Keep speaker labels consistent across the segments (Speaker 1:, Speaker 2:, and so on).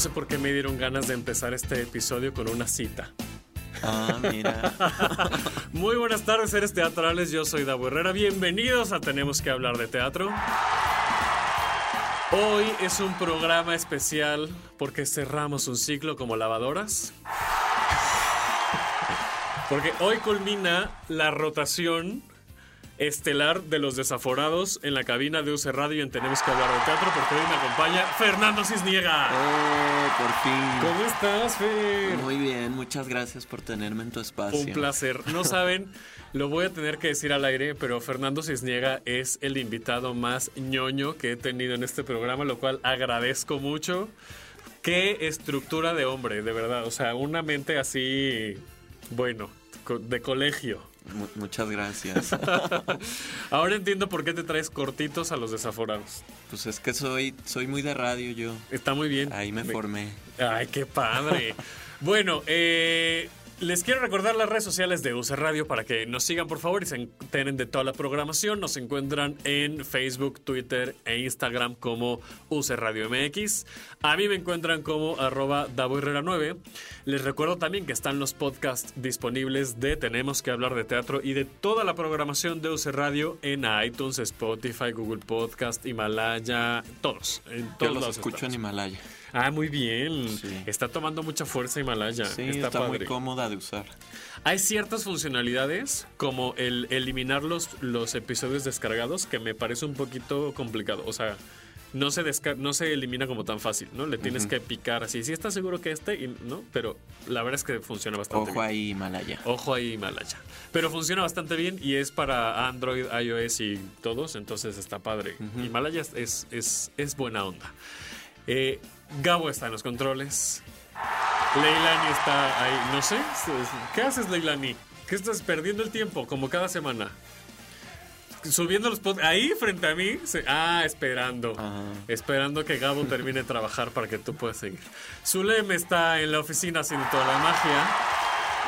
Speaker 1: Sé por qué me dieron ganas de empezar este episodio con una cita.
Speaker 2: Ah, mira.
Speaker 1: Muy buenas tardes, seres teatrales. Yo soy Davo Herrera. Bienvenidos a Tenemos que hablar de teatro. Hoy es un programa especial porque cerramos un ciclo como lavadoras. Porque hoy culmina la rotación estelar de los desaforados en la cabina de UC Radio en Tenemos que hablar de teatro porque hoy me acompaña Fernando Cisniega.
Speaker 2: Oh, por fin.
Speaker 1: ¿Cómo estás, Fer?
Speaker 2: Muy bien, muchas gracias por tenerme en tu espacio.
Speaker 1: Un placer. No saben, lo voy a tener que decir al aire, pero Fernando Cisniega es el invitado más ñoño que he tenido en este programa, lo cual agradezco mucho. Qué estructura de hombre, de verdad. O sea, una mente así, bueno, de colegio.
Speaker 2: Mu- muchas gracias.
Speaker 1: Ahora entiendo por qué te traes cortitos a los desaforados.
Speaker 2: pues es que soy, soy muy de radio yo.
Speaker 1: Está muy bien.
Speaker 2: Ahí me formé.
Speaker 1: Ay, qué padre. bueno, eh, les quiero recordar las redes sociales de UC Radio para que nos sigan, por favor, y se enteren de toda la programación. Nos encuentran en Facebook, Twitter e Instagram como UC Radio MX. A mí me encuentran como arroba Davo Herrera 9. Les recuerdo también que están los podcasts disponibles de Tenemos que hablar de teatro y de toda la programación de UC Radio en iTunes, Spotify, Google Podcast, Himalaya, todos. En
Speaker 2: Yo
Speaker 1: todos
Speaker 2: los
Speaker 1: lados
Speaker 2: escucho en. Himalaya.
Speaker 1: Ah, muy bien.
Speaker 2: Sí.
Speaker 1: Está tomando mucha fuerza Himalaya.
Speaker 2: Sí,
Speaker 1: está,
Speaker 2: está, muy cómoda de usar.
Speaker 1: Hay ciertas funcionalidades, como el eliminar los, los episodios descargados, que me parece un poquito complicado. O sea, no se, desca- no se elimina como tan fácil, ¿no? Le tienes que picar así. Sí, estás seguro que este, y- ¿no? Pero la verdad es que funciona bastante
Speaker 2: Ojo
Speaker 1: bien.
Speaker 2: ahí, Himalaya.
Speaker 1: Ojo ahí, Himalaya. Pero funciona bastante bien y es para Android, iOS y todos, entonces está padre. Himalaya es, es, es, es buena onda. Eh, Gabo está en los controles. Leilani está ahí. No sé. ¿Qué haces, Leilani? ¿Qué estás perdiendo el tiempo? Como cada semana. Subiendo los pod ahí frente a mí. se- ah, esperando.
Speaker 2: Ajá.
Speaker 1: Esperando que Gabo termine de trabajar para que tú puedas seguir. Zulem está en la oficina haciendo toda la magia.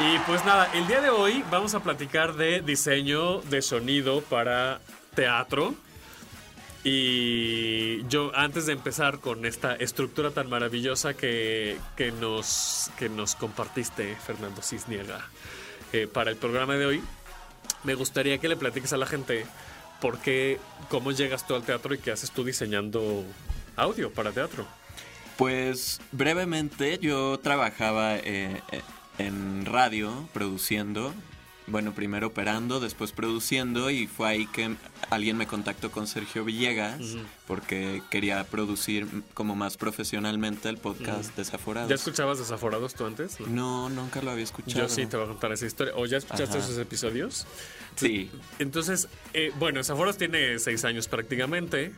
Speaker 1: Y pues nada, el día de hoy vamos a platicar de diseño de sonido para teatro. Y yo, antes de empezar con esta estructura tan maravillosa que, que, nos, que nos compartiste, Fernando Cisniega, eh, para el programa de hoy, me gustaría que le platiques a la gente por qué, cómo llegas tú al teatro y qué haces tú diseñando audio para teatro.
Speaker 2: Pues brevemente yo trabajaba eh, eh, en radio produciendo. Bueno, primero operando, después produciendo y fue ahí que alguien me contactó con Sergio Villegas porque quería producir como más profesionalmente el podcast Desaforados.
Speaker 1: ¿Ya escuchabas Desaforados tú antes?
Speaker 2: No, nunca lo había escuchado.
Speaker 1: Yo sí te voy a contar esa historia. ¿O ya escuchaste
Speaker 2: Ajá.
Speaker 1: esos episodios?
Speaker 2: Sí.
Speaker 1: Entonces, eh, bueno, Desaforados tiene seis años prácticamente.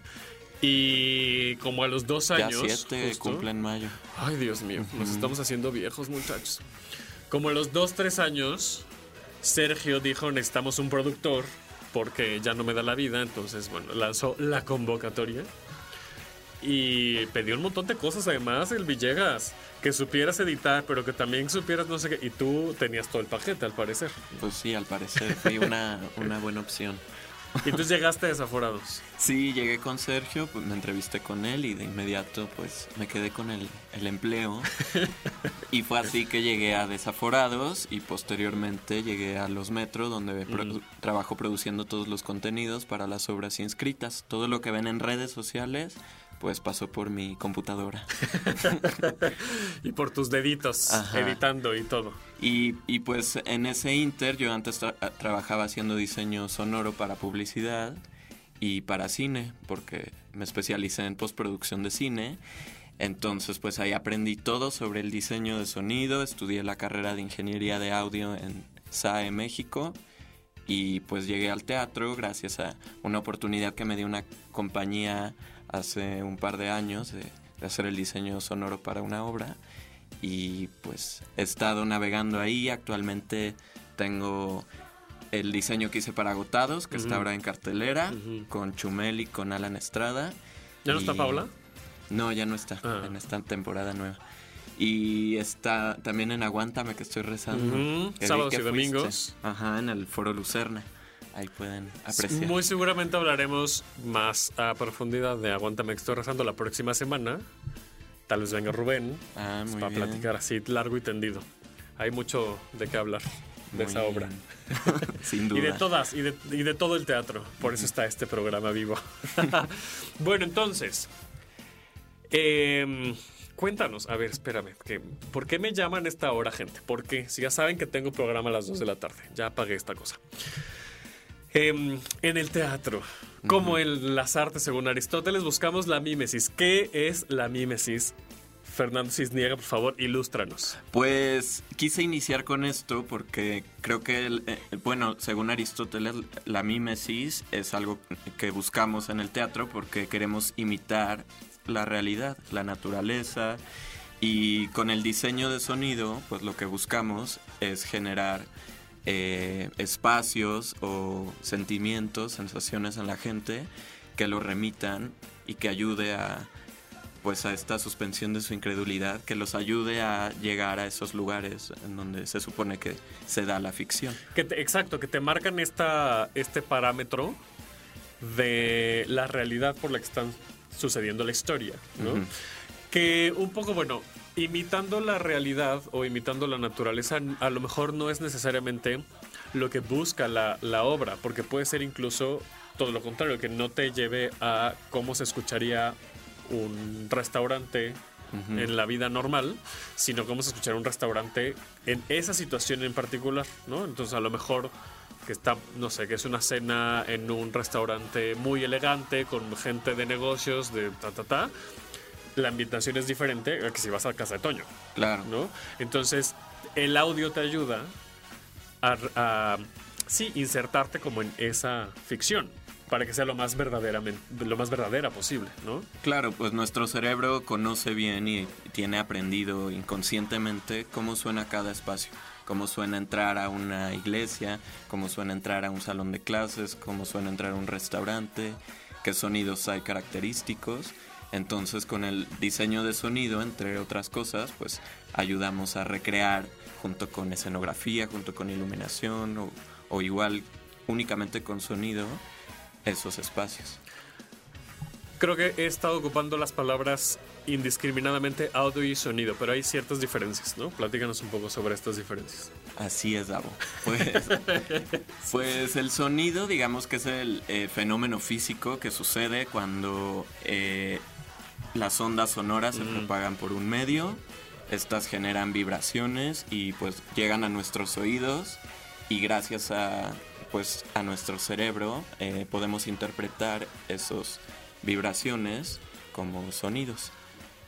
Speaker 1: Y como a los dos
Speaker 2: Ya
Speaker 1: años.
Speaker 2: siete
Speaker 1: justo-
Speaker 2: cumple en mayo.
Speaker 1: Ay, Dios mío, nos estamos haciendo viejos, muchachos. Como a los dos, tres años, Sergio dijo: necesitamos un productor porque ya no me da la vida. Entonces, bueno, lanzó la convocatoria. Y pidió un montón de cosas, además, el Villegas. Que supieras editar, pero que también supieras no sé qué. Y tú tenías todo el paquete, al parecer.
Speaker 2: Pues sí, al parecer fui una, una buena opción.
Speaker 1: Y entonces llegaste a Desaforados.
Speaker 2: Sí, llegué con Sergio, pues me entrevisté con él y de inmediato pues me quedé con el, el empleo. y fue así que llegué a Desaforados y posteriormente llegué a Los Metro, donde trabajo produciendo todos los contenidos para las obras inscritas. Todo lo que ven en redes sociales pues pasó por mi computadora.
Speaker 1: Y por tus deditos,
Speaker 2: Ajá.
Speaker 1: editando y todo.
Speaker 2: Y, y, pues en ese inter yo antes tra- trabajaba haciendo diseño sonoro para publicidad y para cine, porque me especialicé en postproducción de cine. Entonces pues ahí aprendí todo sobre el diseño de sonido, estudié la carrera de ingeniería de audio en SAE México y pues llegué al teatro gracias a una oportunidad que me dio una compañía hace un par de años de, de hacer el diseño sonoro para una obra y pues he estado navegando ahí. Actualmente tengo el diseño que hice para Agotados, que está ahora en cartelera, con Chumel y con Alan Estrada.
Speaker 1: ¿Ya no está Paula?
Speaker 2: No, ya no está,
Speaker 1: Ah.
Speaker 2: en esta temporada nueva. Y está también en Aguántame que estoy rezando. Que
Speaker 1: sábados y
Speaker 2: fuiste.
Speaker 1: domingos.
Speaker 2: Ajá, en el Foro Lucerna. Ahí pueden apreciar.
Speaker 1: Muy seguramente hablaremos más a profundidad de Aguántame que estoy rezando la próxima semana. Tal vez venga Rubén
Speaker 2: Ah,
Speaker 1: pues, para
Speaker 2: bien.
Speaker 1: platicar así largo y tendido. Hay mucho de qué hablar de
Speaker 2: Muy
Speaker 1: esa obra.
Speaker 2: bien. Sin duda.
Speaker 1: Y de todas, y de, y de todo el teatro. Por eso está este programa vivo. bueno, entonces. em, cuéntanos, a ver, espérame. que- ¿Por qué me llaman esta hora, gente? Porque si ya saben que tengo programa a las 2 de la tarde. Ya apagué esta cosa. Em, en el teatro, como en las artes según Aristóteles, buscamos la mímesis. ¿Qué es la mímesis? Fernando Cisniega, por favor, ilústranos.
Speaker 2: Pues quise iniciar con esto porque creo que, el- eh, bueno, según Aristóteles, la mímesis es algo que buscamos en el teatro porque queremos imitar la realidad, la naturaleza y con el diseño de sonido, pues lo que buscamos es generar eh, espacios o sentimientos, sensaciones en la gente que lo remitan y que ayude a pues a esta suspensión de su incredulidad, que los ayude a llegar a esos lugares en donde se supone que se da la ficción.
Speaker 1: Que te- exacto, que te marcan esta, este parámetro de la realidad por la que están sucediendo la historia. Que un poco, bueno, imitando la realidad o imitando la naturaleza, a lo mejor no es necesariamente lo que busca la, la obra, porque puede ser incluso todo lo contrario, que no te lleve a cómo se escucharía un restaurante en la vida normal, sino cómo se escucharía un restaurante en esa situación en particular, ¿no? Entonces a lo mejor que está, no sé, que es una cena en un restaurante muy elegante con gente de negocios, de ta, ta, ta, la ambientación es diferente a que si vas a casa de Toño,
Speaker 2: Claro.
Speaker 1: ¿no? Entonces el audio te ayuda a, a, sí, insertarte como en esa ficción para que sea lo más verdaderamente, lo más verdadera posible, ¿no?
Speaker 2: Claro, pues nuestro cerebro conoce bien y tiene aprendido inconscientemente cómo suena cada espacio, cómo suena entrar a una iglesia, cómo suena entrar a un salón de clases, cómo suena entrar a un restaurante, qué sonidos hay característicos. Entonces con el diseño de sonido, entre otras cosas, pues ayudamos a recrear junto con escenografía, junto con iluminación o, o igual únicamente con sonido esos espacios.
Speaker 1: Creo que he estado ocupando las palabras indiscriminadamente audio y sonido, pero hay ciertas diferencias, ¿no? Platícanos un poco sobre estas diferencias.
Speaker 2: Así es, Davo. Pues, pues el sonido, digamos que es el eh, fenómeno físico que sucede cuando eh, las ondas sonoras se propagan por un medio, estas generan vibraciones y pues llegan a nuestros oídos y gracias a pues a nuestro cerebro eh, podemos interpretar esos vibraciones como sonidos.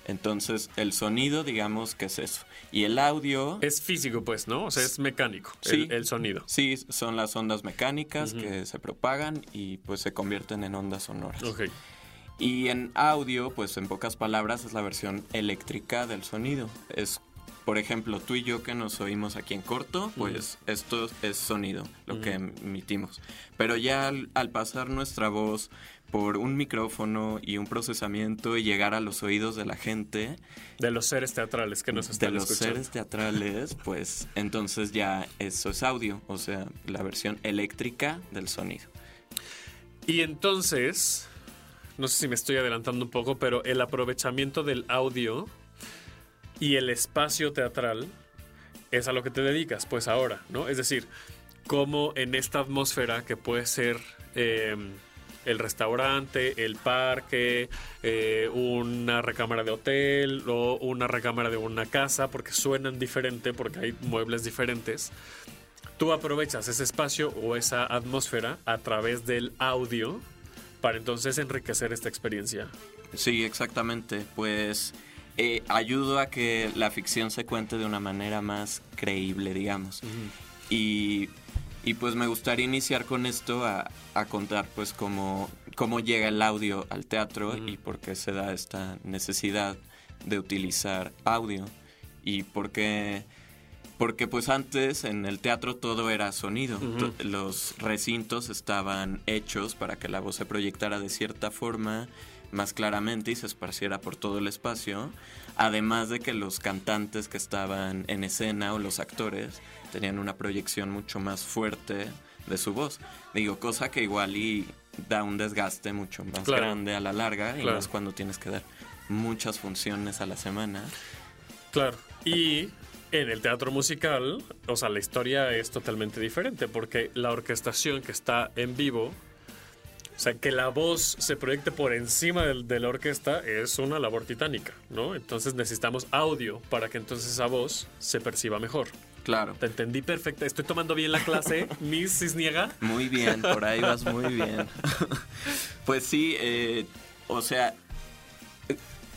Speaker 2: Entonces el sonido digamos que es eso y el audio
Speaker 1: Es físico, pues, ¿no? O sea, es mecánico,
Speaker 2: Sí.
Speaker 1: el, el sonido.
Speaker 2: Sí, son las ondas mecánicas que se propagan y pues se convierten en ondas sonoras.
Speaker 1: Ok.
Speaker 2: Y en audio, pues en pocas palabras, es la versión eléctrica del sonido. Es, por ejemplo, tú y yo que nos oímos aquí en corto, pues esto es sonido, lo que emitimos. Pero ya al, al pasar nuestra voz por un micrófono y un procesamiento y llegar a los oídos de la gente,
Speaker 1: De los seres teatrales que nos están
Speaker 2: de los
Speaker 1: escuchando.
Speaker 2: seres teatrales, pues entonces ya eso es audio, o sea, la versión eléctrica del sonido.
Speaker 1: Y entonces, no sé si me estoy adelantando un poco, pero el aprovechamiento del audio y el espacio teatral es a lo que te dedicas, pues ahora, ¿no? Es decir, cómo en esta atmósfera que puede ser eh, el restaurante, el parque, eh, una recámara de hotel o una recámara de una casa, porque suenan diferente, porque hay muebles diferentes. Tú aprovechas ese espacio o esa atmósfera a través del audio para entonces enriquecer esta experiencia.
Speaker 2: Sí, exactamente. Pues eh, ayudo a que la ficción se cuente de una manera más creíble, digamos. y, y, pues me gustaría iniciar con esto a, a contar pues cómo, cómo llega el audio al teatro y por qué se da esta necesidad de utilizar audio y por qué porque pues antes en el teatro todo era sonido. Los recintos estaban hechos para que la voz se proyectara de cierta forma más claramente y se esparciera por todo el espacio. Además de que los cantantes que estaban en escena o los actores tenían una proyección mucho más fuerte de su voz. Digo, cosa que igual y da un desgaste mucho más grande a la larga y más cuando tienes que dar muchas funciones a la semana.
Speaker 1: Claro. Y en el teatro musical, o sea, la historia es totalmente diferente porque la orquestación que está en vivo, o sea, que la voz se proyecte por encima de, la orquesta es una labor titánica, ¿no? Entonces necesitamos audio para que entonces esa voz se perciba mejor.
Speaker 2: Claro.
Speaker 1: Te entendí perfecta. Estoy tomando bien la clase, Miss Cisniega.
Speaker 2: Muy bien, por ahí vas muy bien. pues sí, eh, o sea,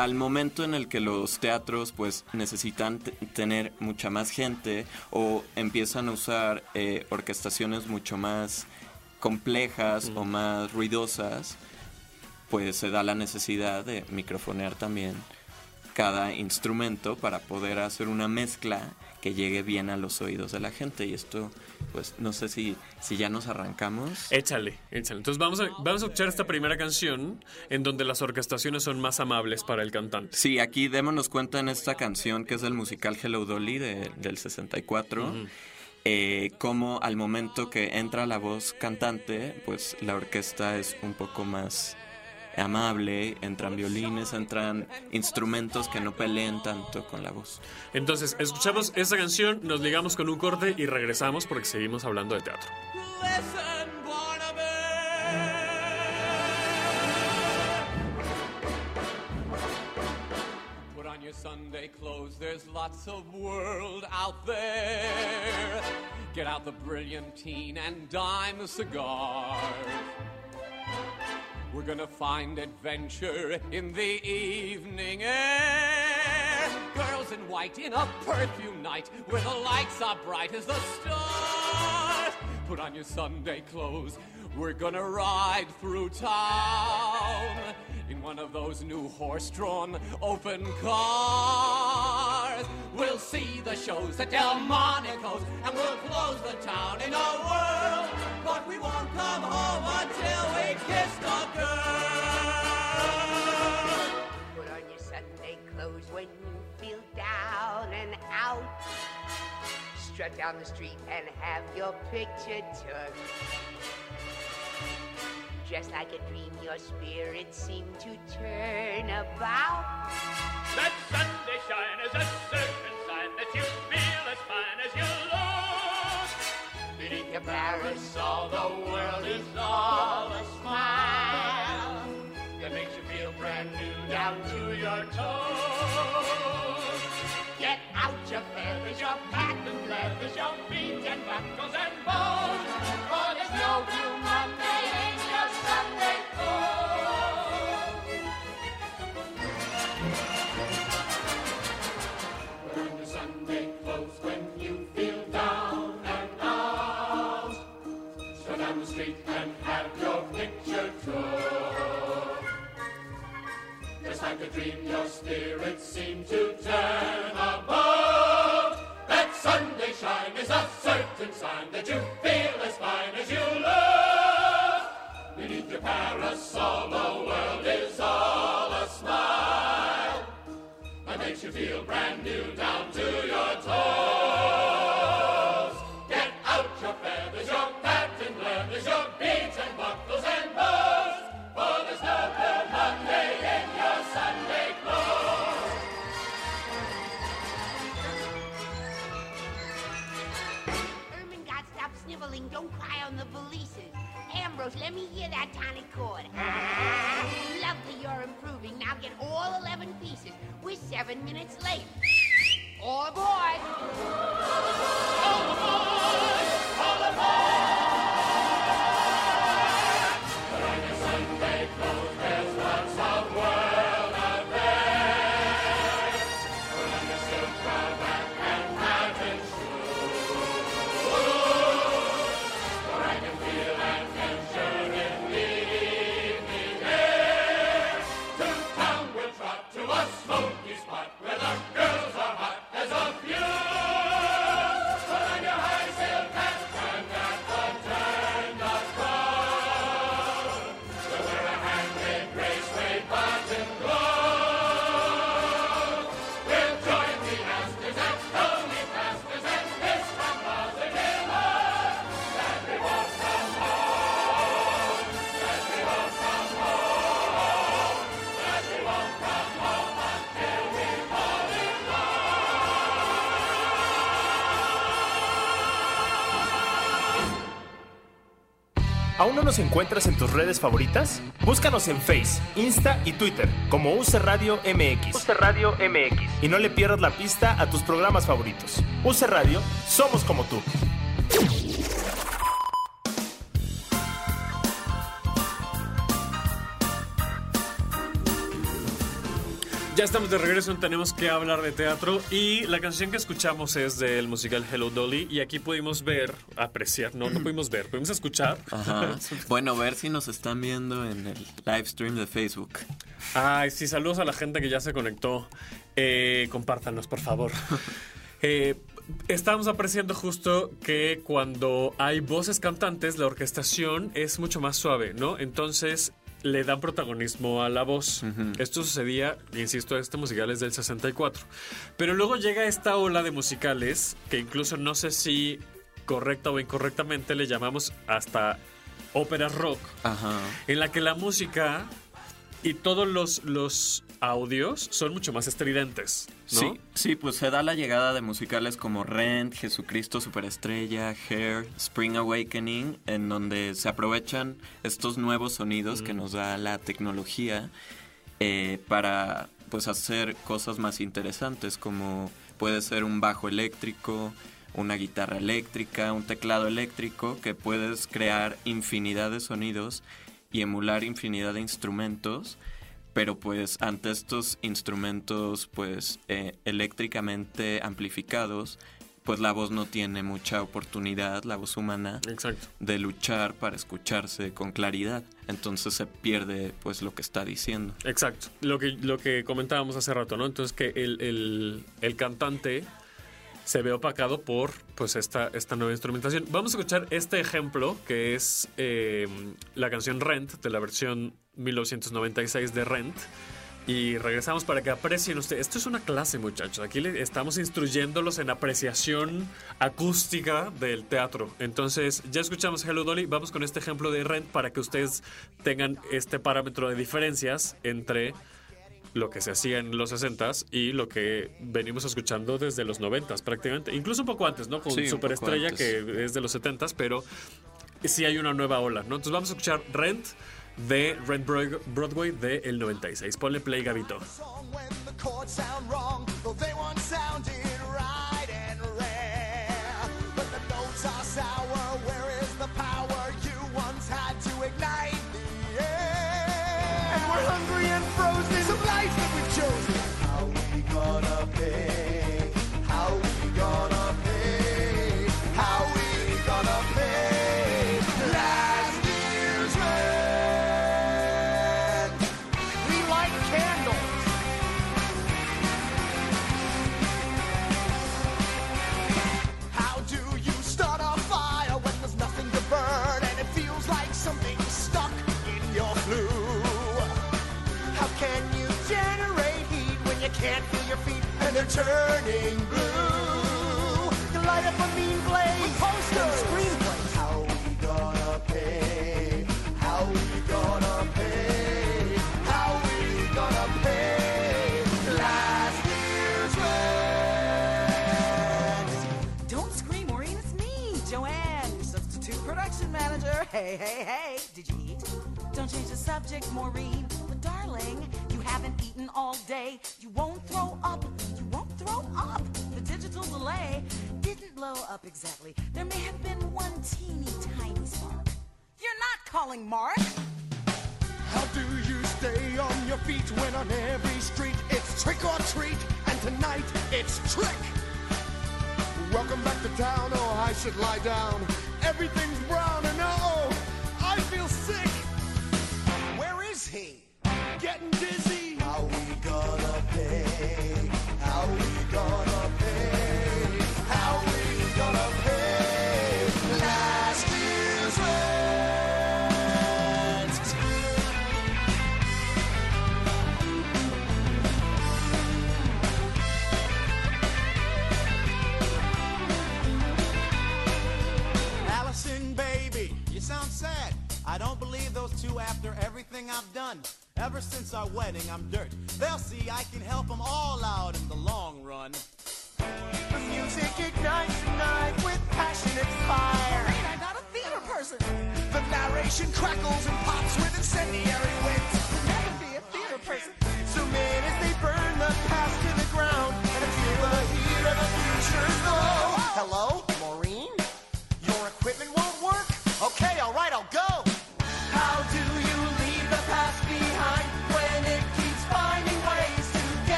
Speaker 2: al momento en el que los teatros pues necesitan tener mucha más gente o empiezan a usar eh, orquestaciones mucho más complejas o más ruidosas, pues se da la necesidad de microfonear también cada instrumento para poder hacer una mezcla que llegue bien a los oídos de la gente. Y esto, pues, no sé si, si ya nos arrancamos.
Speaker 1: Échale, échale. Entonces vamos a, vamos a escuchar esta primera canción en donde las orquestaciones son más amables para el cantante.
Speaker 2: Sí, aquí démonos cuenta en esta canción que es del musical Hello Dolly del 64. Eh, como al momento que entra la voz cantante, pues la orquesta es un poco más amable, entran violines, entran instrumentos que no peleen tanto con la voz.
Speaker 1: Entonces, escuchamos esa canción, nos ligamos con un corte y regresamos porque seguimos hablando de teatro.
Speaker 3: Sunday clothes, there's lots of world out there. Get out the brilliantine and dime cigars. We're gonna find adventure in the evening air. Girls in white in a perfume night where the lights are bright as the stars. Put on your Sunday clothes. We're gonna ride through town in one of those new horse-drawn open cars. We'll see the shows at Delmonico's and we'll close the town in a whirl. But we won't come home until
Speaker 4: Put on your Sunday clothes when you feel down and out. Strut down the street and have your picture took. Just like a dream, your spirit seemed to turn about.
Speaker 5: That Sunday shine is a certain sign that you feel as fine.
Speaker 4: Your all the world is all a smile.
Speaker 5: That makes you feel brand new down to your toes.
Speaker 4: Get out your feathers, your patent leathers, your beads and buckles and bows. For there's no blue
Speaker 5: is a certain sign that you feel as fine as you look. Beneath your parasol, the world is all a smile. That makes you feel brand new down to your toes.
Speaker 6: Let me hear that tiny chord. Lovely, you're improving. Now get all 11 pieces. We're seven minutes late. Oh, all aboard.
Speaker 7: Nos encuentras en tus redes favoritas? Búscanos en Face, Insta y Twitter como UC Radio MX. UC Radio MX. Y no le pierdas la pista a tus programas favoritos. UC Radio, somos como tú.
Speaker 1: Ya estamos de regreso, en tenemos que hablar de teatro y la canción que escuchamos es del musical Hello Dolly y aquí pudimos ver, apreciar, no, no pudimos ver, pudimos escuchar.
Speaker 2: Ajá. Bueno, ver si nos están viendo en el live stream de Facebook.
Speaker 1: Ay, sí, saludos a la gente que ya se conectó. Eh, compártanos, por favor. Eh, estábamos apreciando justo que cuando hay voces cantantes, la orquestación es mucho más suave, ¿no? Entonces le dan protagonismo a la voz. Esto sucedía, insisto, este musical es del 64. Pero luego llega esta ola de musicales que incluso no sé si correcta o incorrectamente le llamamos hasta ópera rock,
Speaker 2: Ajá.
Speaker 1: en la que la música y todos los, los audios son mucho más estridentes. ¿no?
Speaker 2: Sí, sí, pues se da la llegada de musicales como Rent, Jesucristo Superestrella, Hair, Spring Awakening, en donde se aprovechan estos nuevos sonidos que nos da la tecnología eh, para pues hacer cosas más interesantes como puede ser un bajo eléctrico, una guitarra eléctrica, un teclado eléctrico que puedes crear infinidad de sonidos y emular infinidad de instrumentos pero pues ante estos instrumentos pues eh, eléctricamente amplificados pues la voz no tiene mucha oportunidad la voz humana
Speaker 1: Exacto.
Speaker 2: de luchar para escucharse con claridad entonces se pierde pues lo que está diciendo
Speaker 1: Exacto, lo que, lo que comentábamos hace rato, ¿no? Entonces que el, el- el cantante se ve opacado por pues esta, esta nueva instrumentación. Vamos a escuchar este ejemplo que es eh, la canción Rent de la versión 1996 de Rent. Y regresamos para que aprecien ustedes. Esto es una clase, muchachos. Aquí le estamos instruyéndolos en apreciación acústica del teatro. Entonces, ya escuchamos Hello Dolly. Vamos con este ejemplo de Rent para que ustedes tengan este parámetro de diferencias entre lo que se hacía en los 60s y lo que venimos escuchando desde los 90s prácticamente. Incluso un poco antes, ¿no? Con
Speaker 2: Sí,
Speaker 1: Superestrella, que es de los 70s, pero sí hay una nueva ola, ¿no? Entonces vamos a escuchar Rent de Broad- Broadway del 96. Ponle play, Gabito.
Speaker 8: Can't feel your feet and they're turning blue? You light up a mean blaze with posters, screenplays. How we gonna pay? How we gonna pay? How we gonna pay? Last year's rent.
Speaker 9: Don't scream, Maureen. It's me, Joanne, your substitute production manager. Hey, hey, hey. Did you eat? Don't change the subject, Maureen. But darling, you haven't eaten all day. You won't throw up. You won't throw up. The digital delay didn't blow up exactly. There may have been one teeny tiny spark. You're not calling Mark.
Speaker 8: How do you stay on your feet when on every street it's trick or treat? And tonight it's trick. Welcome back to town, oh, I should lie down. Everything's brown and oh, I feel sick. Where is he? Getting dizzy.
Speaker 10: I don't believe those two after everything I've done. Ever since our wedding, I'm dirt. They'll see I can help them all out in the long run.
Speaker 8: The music ignites tonight with passionate fire.
Speaker 9: I'm not a theater person.
Speaker 8: The narration crackles and pops with incendiary winds.
Speaker 9: Never be a theater person.
Speaker 8: Zoom in as they burn the past to the ground and feel the heat of the future's glow. Hello,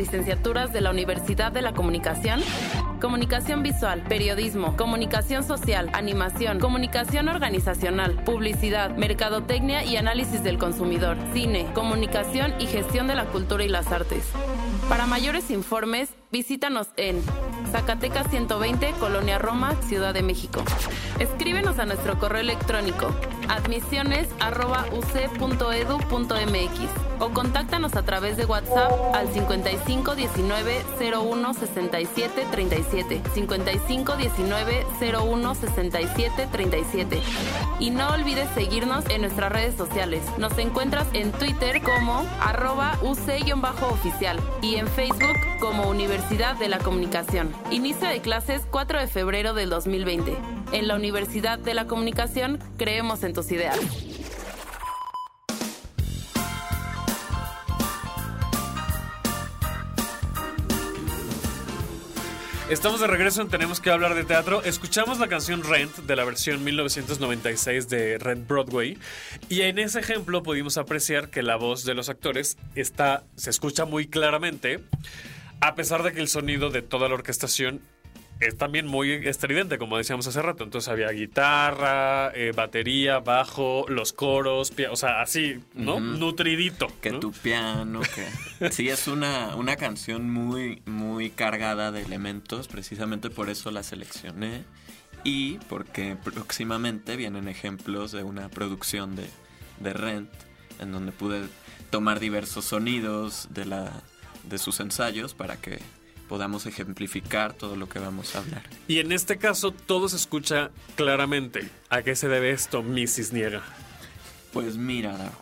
Speaker 11: licenciaturas de la Universidad de la Comunicación? Comunicación visual, periodismo, comunicación social, animación, comunicación organizacional, publicidad, mercadotecnia y análisis del consumidor, cine, comunicación y gestión de la cultura y las artes. Para mayores informes, visítanos en Zacatecas 120, Colonia Roma, Ciudad de México. Escríbenos a nuestro correo electrónico admisiones@uc.edu.mx o contáctanos a través de WhatsApp al 55 19 01 67 37 55 19 01 67 37 y no olvides seguirnos en nuestras redes sociales. Nos encuentras en Twitter como arroba UC-oficial y en Facebook como Universidad de la Comunicación. Inicio de clases 4 de febrero del 2020. En la Universidad de la Comunicación creemos en tus ideas.
Speaker 1: Estamos de regreso en Tenemos que hablar de teatro. Escuchamos la canción Rent de la versión 1996 de Rent Broadway y en ese ejemplo pudimos apreciar que la voz de los actores está se escucha muy claramente a pesar de que el sonido de toda la orquestación es también muy estridente, como decíamos hace rato. Entonces había guitarra, eh, batería, bajo, los coros, o sea, así, ¿no? Nutridito.
Speaker 2: Que
Speaker 1: ¿no?
Speaker 2: tu piano, que... Sí, es una, una canción muy, muy cargada de elementos, precisamente por eso la seleccioné. Y porque próximamente vienen ejemplos de una producción de, de Rent, en donde pude tomar diversos sonidos de, la, de sus ensayos para que podamos ejemplificar todo lo que vamos a hablar.
Speaker 1: Y en este caso todo se escucha claramente. ¿A qué se debe esto, Mrs. Niega?
Speaker 2: Pues mira,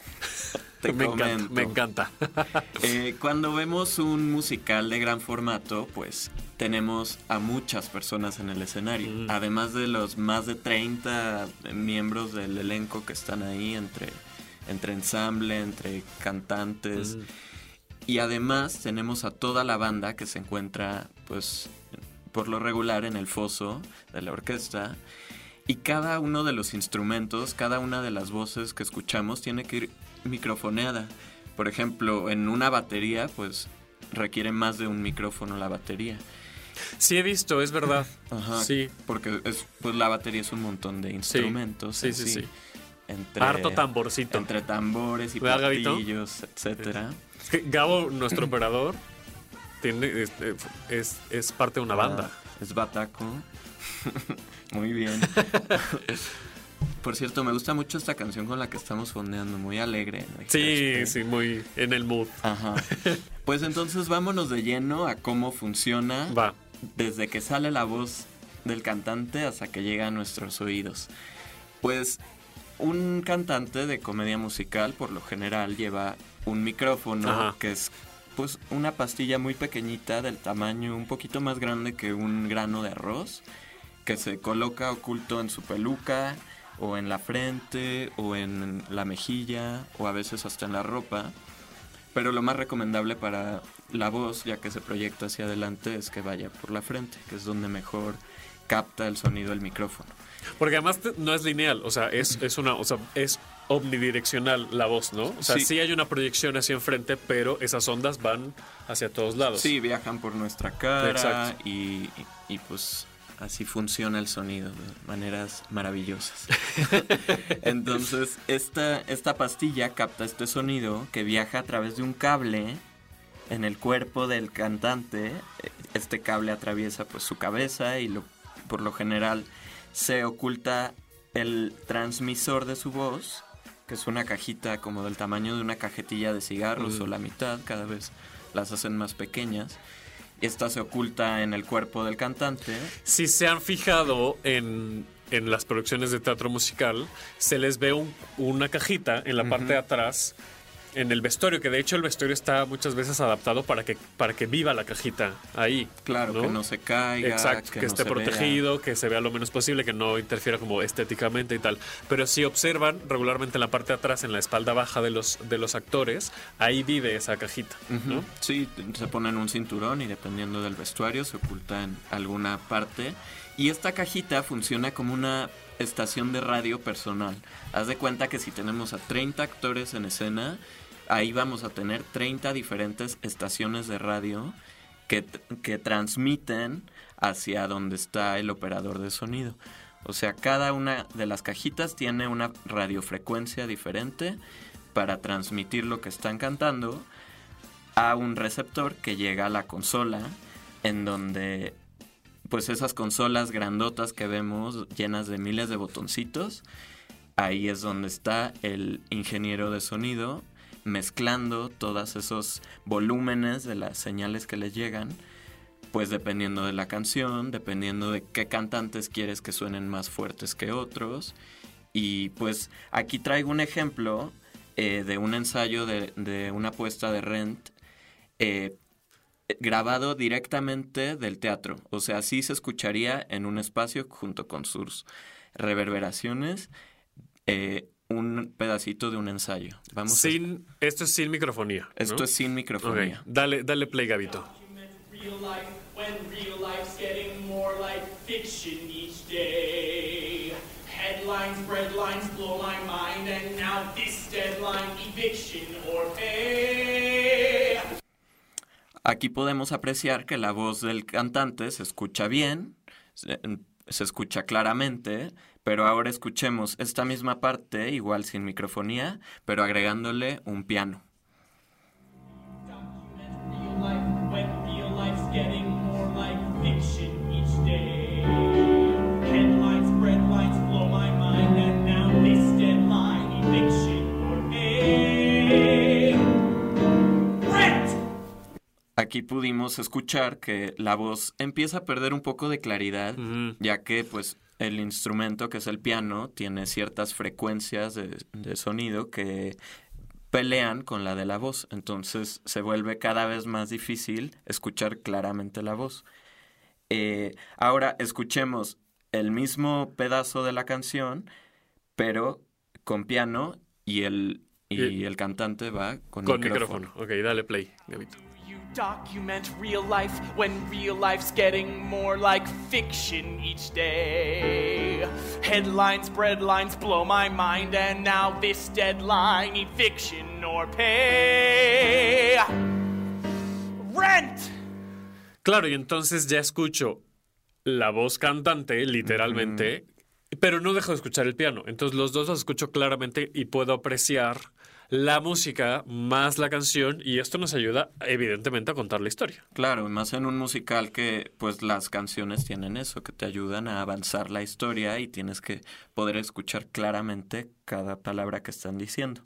Speaker 2: te
Speaker 1: me encanta, me encanta.
Speaker 2: Eh, cuando vemos un musical de gran formato, pues tenemos a muchas personas en el escenario, además de los más de 30 miembros del elenco que están ahí entre, entre ensamble, entre cantantes. Y además tenemos a toda la banda que se encuentra pues por lo regular en el foso de la orquesta. Y cada uno de los instrumentos, cada una de las voces que escuchamos tiene que ir microfoneada. Por ejemplo, en una batería, pues requiere más de un micrófono la batería.
Speaker 1: Sí he visto, es verdad.
Speaker 2: Ajá,
Speaker 1: Sí.
Speaker 2: Porque es, pues la batería es un montón de instrumentos.
Speaker 1: Sí, sí,
Speaker 2: así,
Speaker 1: sí.
Speaker 2: Entre,
Speaker 1: Harto tamborcito.
Speaker 2: Entre tambores y platillos, etcétera.
Speaker 1: Es que Gabo, nuestro operador, tiene, es, es- es parte de una banda.
Speaker 2: Ah, es bataco. muy bien. Por cierto, me gusta mucho esta canción con la que estamos fondeando, muy alegre.
Speaker 1: Sí,
Speaker 2: Este,
Speaker 1: sí, muy en el mood.
Speaker 2: Ajá. Pues entonces vámonos de lleno a cómo funciona
Speaker 1: Va.
Speaker 2: desde que sale la voz del cantante hasta que llega a nuestros oídos. Pues un cantante de comedia musical por lo general lleva un micrófono
Speaker 1: Ajá.
Speaker 2: que es pues una pastilla muy pequeñita del tamaño un poquito más grande que un grano de arroz que se coloca oculto en su peluca o en la frente o en la mejilla o a veces hasta en la ropa. Pero lo más recomendable para la voz, ya que se proyecta hacia adelante, es que vaya por la frente, que es donde mejor capta el sonido del micrófono.
Speaker 1: Porque además no es lineal, o sea, es, es una, o sea, es omnidireccional la voz, ¿no? O sea, sí.
Speaker 2: Sí.
Speaker 1: hay una proyección hacia enfrente, pero esas ondas van hacia todos lados.
Speaker 2: Sí, viajan por nuestra cara
Speaker 1: Exacto.
Speaker 2: y, y- y, pues así funciona el sonido de maneras maravillosas. Entonces, esta, esta pastilla capta este sonido que viaja a través de un cable en el cuerpo del cantante. Este cable atraviesa pues su cabeza y lo, por lo general se oculta el transmisor de su voz, que es una cajita como del tamaño de una cajetilla de cigarros
Speaker 1: Mm.
Speaker 2: o la mitad, cada vez las hacen más pequeñas. Esta se oculta en el cuerpo del cantante.
Speaker 1: Si se han fijado en, en las producciones de teatro musical, se les ve un- una cajita en la parte
Speaker 2: Ujú.
Speaker 1: de atrás, en el vestuario, que de hecho el vestuario está muchas veces adaptado para que, para que viva la cajita ahí.
Speaker 2: Claro, que no se caiga,
Speaker 1: Exacto, que,
Speaker 2: que no
Speaker 1: esté
Speaker 2: se vea.
Speaker 1: protegido, que se vea lo menos posible, que no interfiera como estéticamente y tal. Pero si observan regularmente en la parte de atrás, en la espalda baja de los, de los actores, ahí vive esa cajita.
Speaker 2: Ujú.
Speaker 1: ¿no?
Speaker 2: Sí, se ponen un cinturón y dependiendo del vestuario se oculta en alguna parte. Y esta cajita funciona como una estación de radio personal. Haz de cuenta que si tenemos a 30 actores en escena, ahí vamos a tener 30 diferentes estaciones de radio que, que transmiten hacia donde está el operador de sonido. O sea, cada una de las cajitas tiene una radiofrecuencia diferente para transmitir lo que están cantando a un receptor que llega a la consola en donde pues esas consolas grandotas que vemos llenas de miles de botoncitos ahí es donde está el ingeniero de sonido mezclando todos esos volúmenes de las señales que les llegan pues dependiendo de la canción dependiendo de qué cantantes quieres que suenen más fuertes que otros y pues aquí traigo un ejemplo eh, de un ensayo de, una puesta de Rent eh, grabado directamente del teatro. O sea, así se escucharía en un espacio junto con sus reverberaciones eh, un pedacito de un ensayo. Vamos a-
Speaker 1: esto es sin microfonía.
Speaker 2: Esto es sin microfonía.
Speaker 1: Dale, dale play, Gabito.
Speaker 4: Real life when real life's getting more like fiction each day. Headlines, breadlines blow my mind, and now this deadline eviction or pay.
Speaker 2: Aquí podemos apreciar que la voz del cantante se escucha bien, se, se escucha claramente, pero ahora escuchemos esta misma parte, igual sin microfonía, pero agregándole un piano. Aquí pudimos escuchar que la voz empieza a perder un poco de claridad, ya que pues el instrumento que es el piano tiene ciertas frecuencias de, de sonido que pelean con la de la voz, entonces se vuelve cada vez más difícil escuchar claramente la voz. Eh, ahora escuchemos el mismo pedazo de la canción, pero con piano y el, y
Speaker 1: Y-
Speaker 2: el cantante va con,
Speaker 1: Con
Speaker 2: micrófono.
Speaker 1: micrófono. Ok, dale play, Gabito.
Speaker 4: Document real life when real life's getting more like fiction each day. Headlines, breadlines blow my mind, and now this deadline eviction or pay. Rent!
Speaker 1: Claro, y entonces ya escucho la voz cantante, literalmente, pero no dejo de escuchar el piano. Entonces los dos los escucho claramente y puedo apreciar la música más la canción y esto nos ayuda evidentemente a contar la historia.
Speaker 2: Claro, más en un musical que pues las canciones tienen eso, que te ayudan a avanzar la historia y tienes que poder escuchar claramente cada palabra que están diciendo.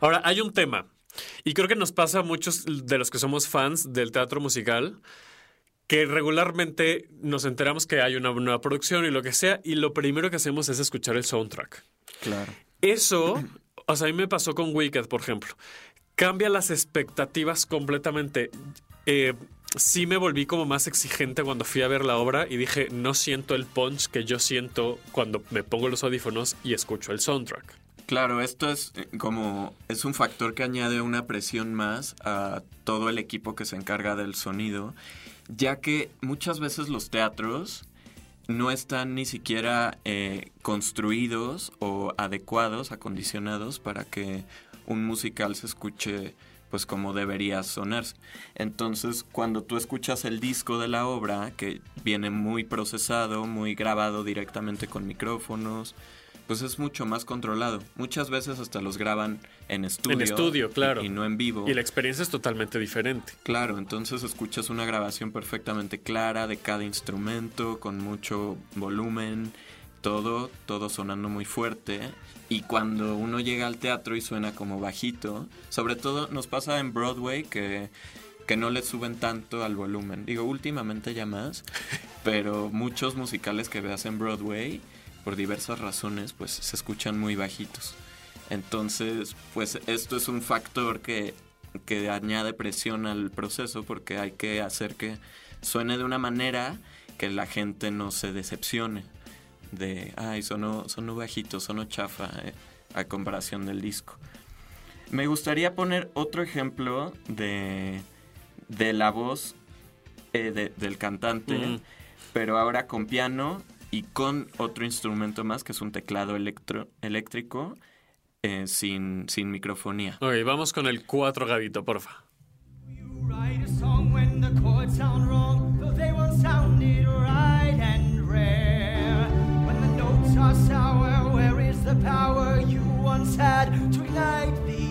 Speaker 1: Ahora, hay un tema, y creo que nos pasa a muchos de los que somos fans del teatro musical, que regularmente nos enteramos que hay una nueva producción y lo que sea, y lo primero que hacemos es escuchar el soundtrack.
Speaker 2: Claro.
Speaker 1: Eso, o sea, a mí me pasó con Wicked, por ejemplo. Cambia las expectativas completamente. Eh, sí me volví como más exigente cuando fui a ver la obra y dije, no siento el punch que yo siento cuando me pongo los audífonos y escucho el soundtrack.
Speaker 2: Claro, esto es eh, como es un factor que añade una presión más a todo el equipo que se encarga del sonido, ya que muchas veces los teatros no están ni siquiera eh, construidos o adecuados, acondicionados para que un musical se escuche pues como debería sonarse. Entonces, cuando tú escuchas el disco de la obra, que viene muy procesado, muy grabado directamente con micrófonos, pues es mucho más controlado. Muchas veces hasta los graban en estudio.
Speaker 1: En estudio,
Speaker 2: y-
Speaker 1: claro.
Speaker 2: Y, no en vivo.
Speaker 1: Y la experiencia es totalmente diferente.
Speaker 2: Claro, entonces escuchas una grabación perfectamente clara de cada instrumento, con mucho volumen, todo, todo sonando muy fuerte. Y cuando uno llega al teatro y suena como bajito, sobre todo nos pasa en Broadway que, que no le suben tanto al volumen. Digo, últimamente ya más, pero muchos musicales que veas en Broadway, por diversas razones, pues se escuchan muy bajitos. Entonces, pues esto es un factor que, que añade presión al proceso porque hay que hacer que suene de una manera que la gente no se decepcione de, ay, sonó, sonó bajito, sonó chafa eh, a comparación del disco. Me gustaría poner otro ejemplo de, de la voz eh, de- del cantante,
Speaker 1: Mm.
Speaker 2: pero ahora con piano y con otro instrumento más que es un teclado electro, eléctrico eh, sin, sin microfonía.
Speaker 1: Ok, vamos con el 4 Gavito, porfa.
Speaker 4: The power you once had to ignite the